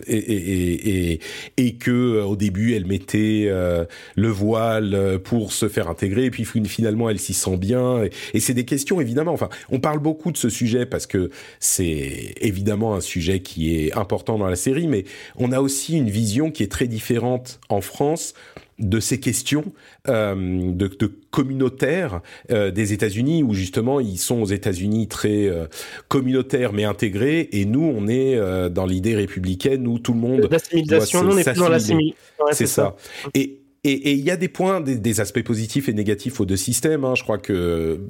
et, et, et, et, que au début elle mettait le voile pour se faire intégrer, et puis finalement elle s'y sent bien. Et, c'est des questions évidemment Enfin, on parle beaucoup de ce sujet parce que c'est évidemment un sujet qui est important dans la série, mais on a aussi une vision qui est très différente en France de ces questions euh, de, de, communautaires euh, des États-Unis, où justement ils sont aux États-Unis très euh, communautaires mais intégrés, et nous on est dans l'idée républicaine où tout le monde l'assimilation, on est plus dans l'assimilation. c'est ça. Et et il y a des points, des, aspects positifs et négatifs aux deux systèmes. Hein. Je crois que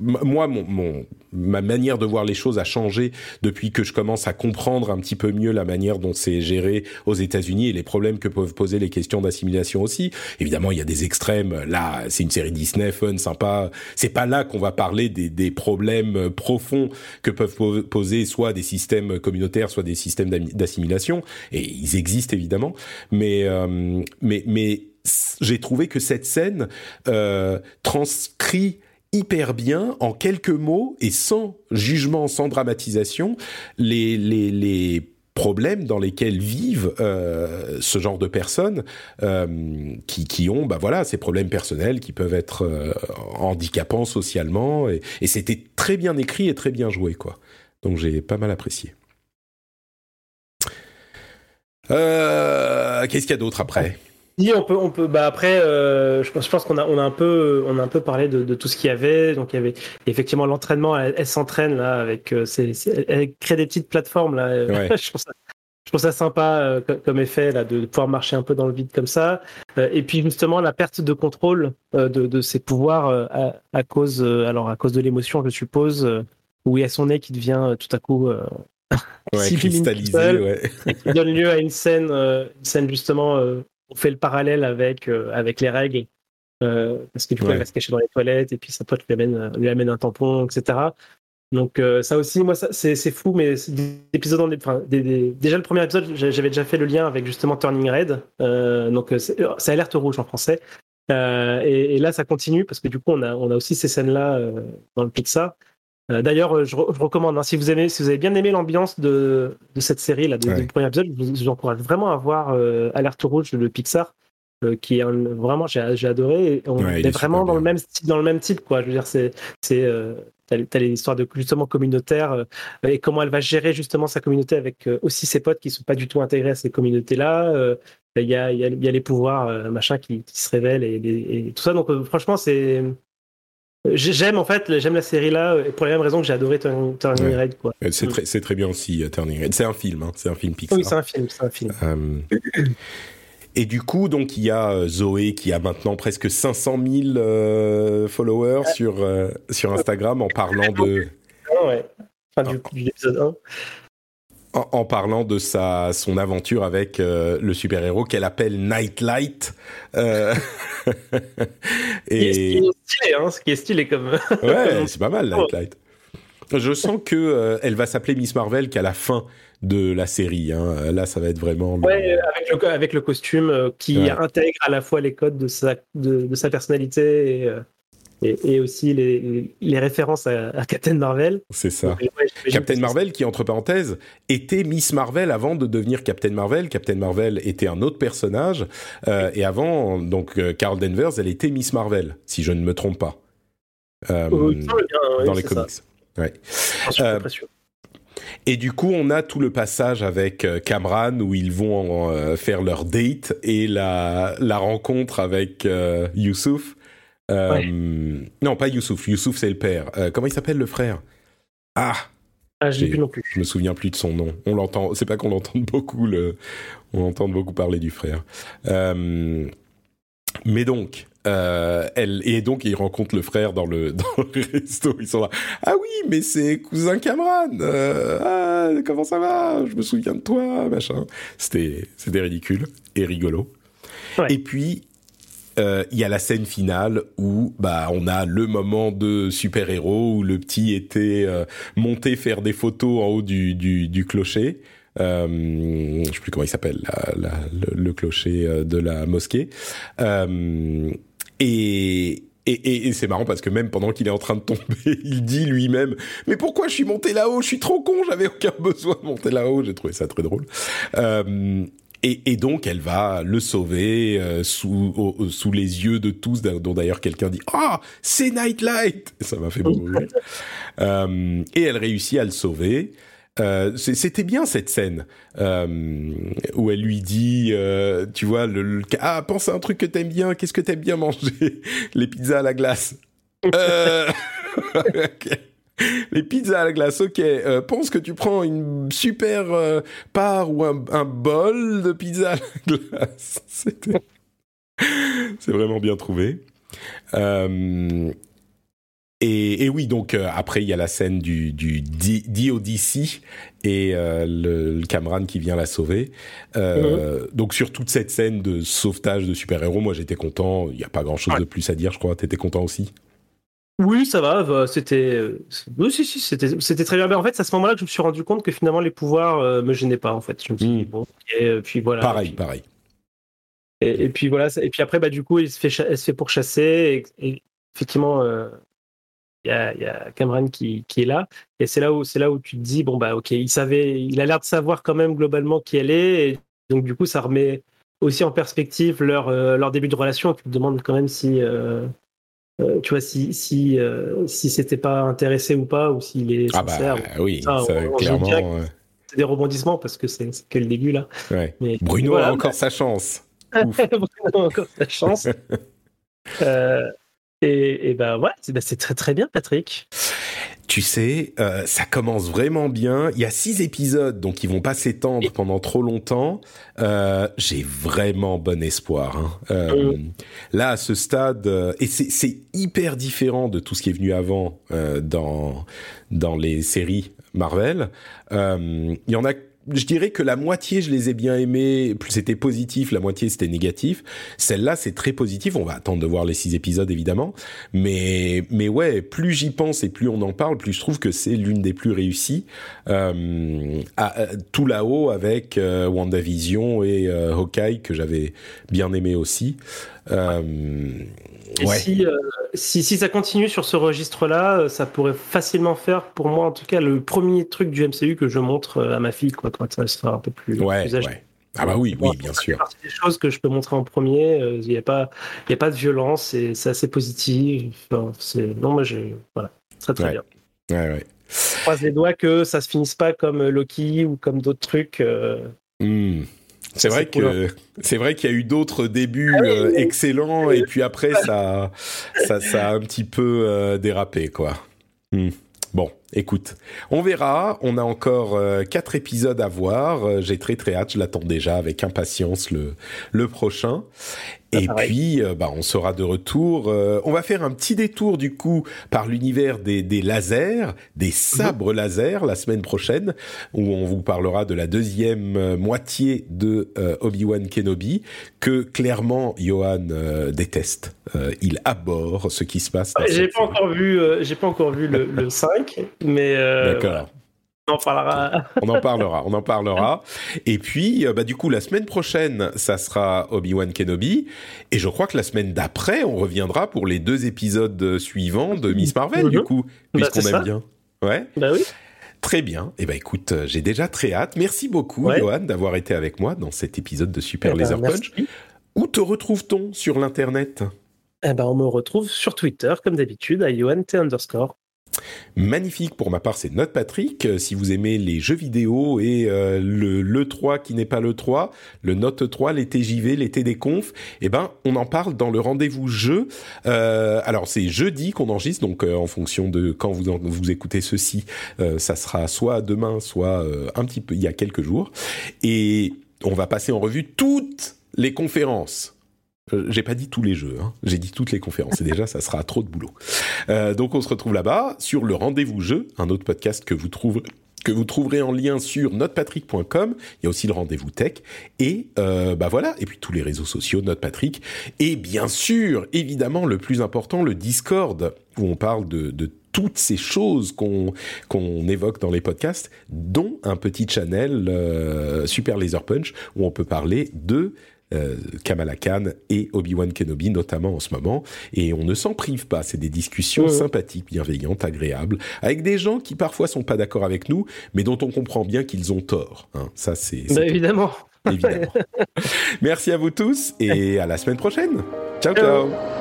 moi, mon, mon, ma manière de voir les choses a changé depuis que je commence à comprendre un petit peu mieux la manière dont c'est géré aux États-Unis et les problèmes que peuvent poser les questions d'assimilation aussi. Évidemment, il y a des extrêmes. Là, c'est une série Disney, fun, sympa. C'est pas là qu'on va parler des, des, problèmes profonds que peuvent poser soit des systèmes communautaires, soit des systèmes d'assimilation. Et ils existent évidemment, mais euh, mais mais j'ai trouvé que cette scène euh, transcrit hyper bien, en quelques mots et sans jugement, sans dramatisation, les, problèmes dans lesquels vivent euh, ce genre de personnes euh, qui, ont bah voilà ces problèmes personnels qui peuvent être handicapants socialement et, et c'était très bien écrit et très bien joué quoi. Donc j'ai pas mal apprécié. Qu'est-ce qu'il y a d'autre après? Oui, on peut, on peut. Bah après, euh, je pense, je pense qu'on a, on a un peu, on a un peu parlé de, de tout ce qu'il y avait. Donc il y avait effectivement l'entraînement. Elle, s'entraîne là avec, euh, elle crée des petites plateformes là. [laughs] je, trouve ça, je trouve ça sympa euh, comme effet là de pouvoir marcher un peu dans le vide comme ça. et puis justement la perte de contrôle de, de ses pouvoirs à, à, cause, alors à cause de l'émotion, je suppose, où il y a son nez qui devient tout à coup ouais, [laughs] cristallisé, ouais. qui donne lieu à une scène, une scène justement on fait le parallèle avec, euh, avec les règles. Euh, parce que du coup, elle va se cacher dans les toilettes et puis sa pote lui amène, lui amène un tampon, etc. Donc euh, ça aussi, moi, c'est fou, mais épisodes en, enfin, déjà le premier épisode, j'avais déjà fait le lien avec justement Turning Red, donc c'est alerte rouge en français. Et, là, ça continue parce que du coup, on a, on a aussi ces scènes-là dans le Pixar. Euh, d'ailleurs, euh, je, recommande, hein, si, vous aimez, si vous avez bien aimé l'ambiance de, de, cette série, là, du premier épisode, je vous, encourage vraiment à voir euh, Alerte Rouge de Pixar, qui est vraiment, j'ai adoré. on est, vraiment dans le, même, dans le même type, quoi. Je veux dire, c'est. c'est T'as les histoires de justement communautaire et comment elle va gérer justement sa communauté avec aussi ses potes qui sont pas du tout intégrés à ces communautés-là. Il y, a, y, a, y, a, les pouvoirs machin qui, qui, se révèlent et, et tout ça. Donc franchement, c'est J'aime en fait, j'aime la série là pour les mêmes raisons que j'ai adoré Turning, Red. Quoi. C'est très, c'est très bien aussi euh, Turning Red. C'est un film, hein. c'est un film Pixar. Oui, c'est un film, c'est un film. Euh, et du coup, donc il y a euh, Zoé qui a maintenant presque 500 000 followers sur sur Instagram en parlant de. Ah ouais. Enfin, du, du épisode 1 en, parlant de sa son aventure avec euh, le super héros qu'elle appelle Nightlight. Euh... et [laughs] ce qui est stylé, hein, ce qui est stylé comme. [laughs] ouais, c'est pas mal Nightlight. Je sens que euh, elle va s'appeler Miss Marvel qu'à la fin de la série. Hein. Là, ça va être vraiment. Ouais, avec le, avec le costume euh, qui intègre à la fois les codes de sa de, de sa personnalité et et, aussi les, les, références à, Captain Marvel. C'est ça. Captain Marvel, qui entre parenthèses était Miss Marvel avant de devenir Captain Marvel. Captain Marvel était un autre personnage euh, et avant, donc euh, Carl Danvers, elle était Miss Marvel, si je ne me trompe pas, euh, dans les comics. Ouais. Et du coup, on a tout le passage avec Cameron où ils vont faire leur date et la, la rencontre avec Youssouf euh, non, pas Youssouf. Youssouf, c'est le père. Euh, comment il s'appelle le frère? Ah ah, je plus non plus. Je me souviens plus de son nom. On l'entend. C'est pas qu'on l'entende [laughs] beaucoup. Le, on entend beaucoup parler du frère. Euh, mais donc, elle et donc il rencontre le frère dans le [laughs] dans le resto. Ils sont là. Ah oui, mais c'est cousin Cameron. ah, comment ça va? Je me souviens de toi, machin. C'était c'était ridicule et rigolo. Et puis euh, il y a la scène finale où bah on a le moment de super héros où le petit était euh, monté faire des photos en haut du clocher. Euh, je sais plus comment il s'appelle le, clocher euh, de la mosquée. Et et, et, c'est marrant parce que même pendant qu'il est en train de tomber, [laughs] il dit lui-même Mais pourquoi je suis monté là-haut? Je suis trop con, j'avais aucun besoin de monter là-haut. J'ai trouvé ça très drôle. Et, donc elle va le sauver euh, sous sous les yeux de tous, dont d'ailleurs quelqu'un dit ah c'est Nightlight, ça m'a fait beaucoup rire. [laughs] Euh, et elle réussit à le sauver. Euh, c'était bien cette scène où elle lui dit, tu vois, le, ah pense à un truc que t'aimes bien, qu'est-ce que t'aimes bien manger? [laughs] Les pizzas à la glace. [laughs] [laughs] Les pizzas à la glace, ok. Euh, pense que tu prends une super euh, part ou un, bol de pizza à la [laughs] glace. [laughs] c'est vraiment bien trouvé. Euh, et, oui, donc après il y a la scène du, du DODC et le, Cameron qui vient la sauver. Mhm. Donc sur toute cette scène de sauvetage de super-héros, moi j'étais content. Il n'y a pas grand-chose de plus à dire, je crois. T'étais content aussi? Oui, ça va. Bah, c'était, oui, si, si, c'était, c'était très bien. Mais en fait, c'est à ce moment-là que je me suis rendu compte que finalement les pouvoirs me gênaient pas. En fait, je me suis dit, hmm. bon, et puis voilà. Pareil, pareil. Et, puis voilà. Et puis après, bah du coup, il se fait, elle se fait pourchasser. Et, effectivement, il y, a, y, a, Cameron qui, qui, est là. Et c'est là où, c'est là où tu te dis, bon bah ok, il savait, il a l'air de savoir quand même globalement qui elle est. Et donc du coup, ça remet aussi en perspective leur, leur début de relation. Tu te demandes quand même si euh, tu vois, si si euh, si c'était pas intéressé ou pas, ou s'il est ah bah, oui, ça, clairement. C'est des rebondissements parce que c'est que le début là. Mais, [laughs] Bruno a encore sa chance. Bruno a encore sa chance. et, et ben ouais, bah, c'est très très bien, Patrick. Tu sais, euh, ça commence vraiment bien. Il y a six épisodes, donc ils vont pas s'étendre pendant trop longtemps. Euh, J'ai vraiment bon espoir. Hein. Euh, mm. Là, à ce stade, et c'est hyper différent de tout ce qui est venu avant dans dans les séries Marvel. Il y en a je dirais que la moitié, je les ai bien aimés. C'était positif, la moitié c'était négatif. Celle-là, c'est très positif. On va attendre de voir les six épisodes évidemment, mais mais ouais, plus j'y pense et plus on en parle, plus je trouve que c'est l'une des plus réussies. Euh, à, tout là-haut avec euh, WandaVision et euh, Hawkeye que j'avais bien aimé aussi. Euh, si, euh, si, si, ça continue sur ce registre-là, euh, ça pourrait facilement faire, pour moi en tout cas, le premier truc du MCU que je montre euh, à ma fille, quoi, quand ça sera un peu plus, ouais, Ouais. Ah bah oui, oui, bien sûr. C'est des choses que je peux montrer en premier. Il n'y a pas, il y a pas de violence, et c'est assez positif. c'est non, moi, je, voilà, très très bien. Ouais, ouais. Je croise les doigts que ça se finisse pas comme Loki ou comme d'autres trucs. Hmm. C'est vrai que c'est vrai qu'il y a eu d'autres débuts ah euh, excellents et puis après ça ça ça a un petit peu euh, dérapé quoi. Hmm. Bon, écoute, on verra. On a encore euh, quatre épisodes à voir. J'ai très très hâte. Je l'attends déjà avec impatience le le prochain. Et puis, euh, bah, on sera de retour. Euh, on va faire un petit détour du coup par l'univers des, des, lasers, des sabres mhm. laser la semaine prochaine, où on vous parlera de la deuxième euh, moitié de Obi-Wan Kenobi, que clairement Johan déteste. il aborde ce qui se passe. J'ai pas encore vu, j'ai pas encore vu le, le 5, mais. D'accord. On en parlera. on en parlera, on en parlera. Et puis, euh, bah, du coup, la semaine prochaine, ça sera Obi-Wan Kenobi. Et je crois que la semaine d'après, on reviendra pour les deux épisodes suivants de Miss Marvel, du mhm. coup, bah, puisqu'on aime bien. Ouais. Bah oui. Très bien. Et eh ben écoute, euh, j'ai déjà très hâte. Merci beaucoup, Johan, d'avoir été avec moi dans cet épisode de Super eh ben, Laser Punch. Où te retrouve-t-on sur l'internet? Eh ben, on me retrouve sur Twitter, comme d'habitude, à T underscore. Magnifique pour ma part, c'est Note Patrick. Euh, si vous aimez les jeux vidéo et euh, le, le 3 qui n'est pas le 3, le Note 3, les TJV, les TD Conf, eh ben, on en parle dans le rendez-vous jeu. Euh, alors, c'est jeudi qu'on enregistre, donc en fonction de quand vous, vous écoutez ceci, ça sera soit demain, soit un petit peu, il y a quelques jours. Et on va passer en revue toutes les conférences j'ai pas dit tous les jeux, hein. j'ai dit toutes les conférences. Et déjà, ça sera trop de boulot. Euh, donc, on se retrouve là-bas sur le rendez-vous jeu, un autre podcast que vous trouverez que vous trouverez en lien sur notepatrick.com. Il y a aussi le rendez-vous tech et euh, bah voilà. Et puis tous les réseaux sociaux, Notepatrick et bien sûr, évidemment, le plus important, le Discord où on parle de, toutes ces choses qu'on qu'on évoque dans les podcasts, dont un petit channel euh, Super Laser Punch où on peut parler de euh, Kamala Khan et Obi-Wan Kenobi, notamment en ce moment. Et on ne s'en prive pas. C'est des discussions sympathiques, bienveillantes, agréables, avec des gens qui parfois sont pas d'accord avec nous, mais dont on comprend bien qu'ils ont tort. Hein. Ça, c'est. Bah, évidemment. Évidemment. [laughs] Merci à vous tous et à la semaine prochaine. ciao. ciao.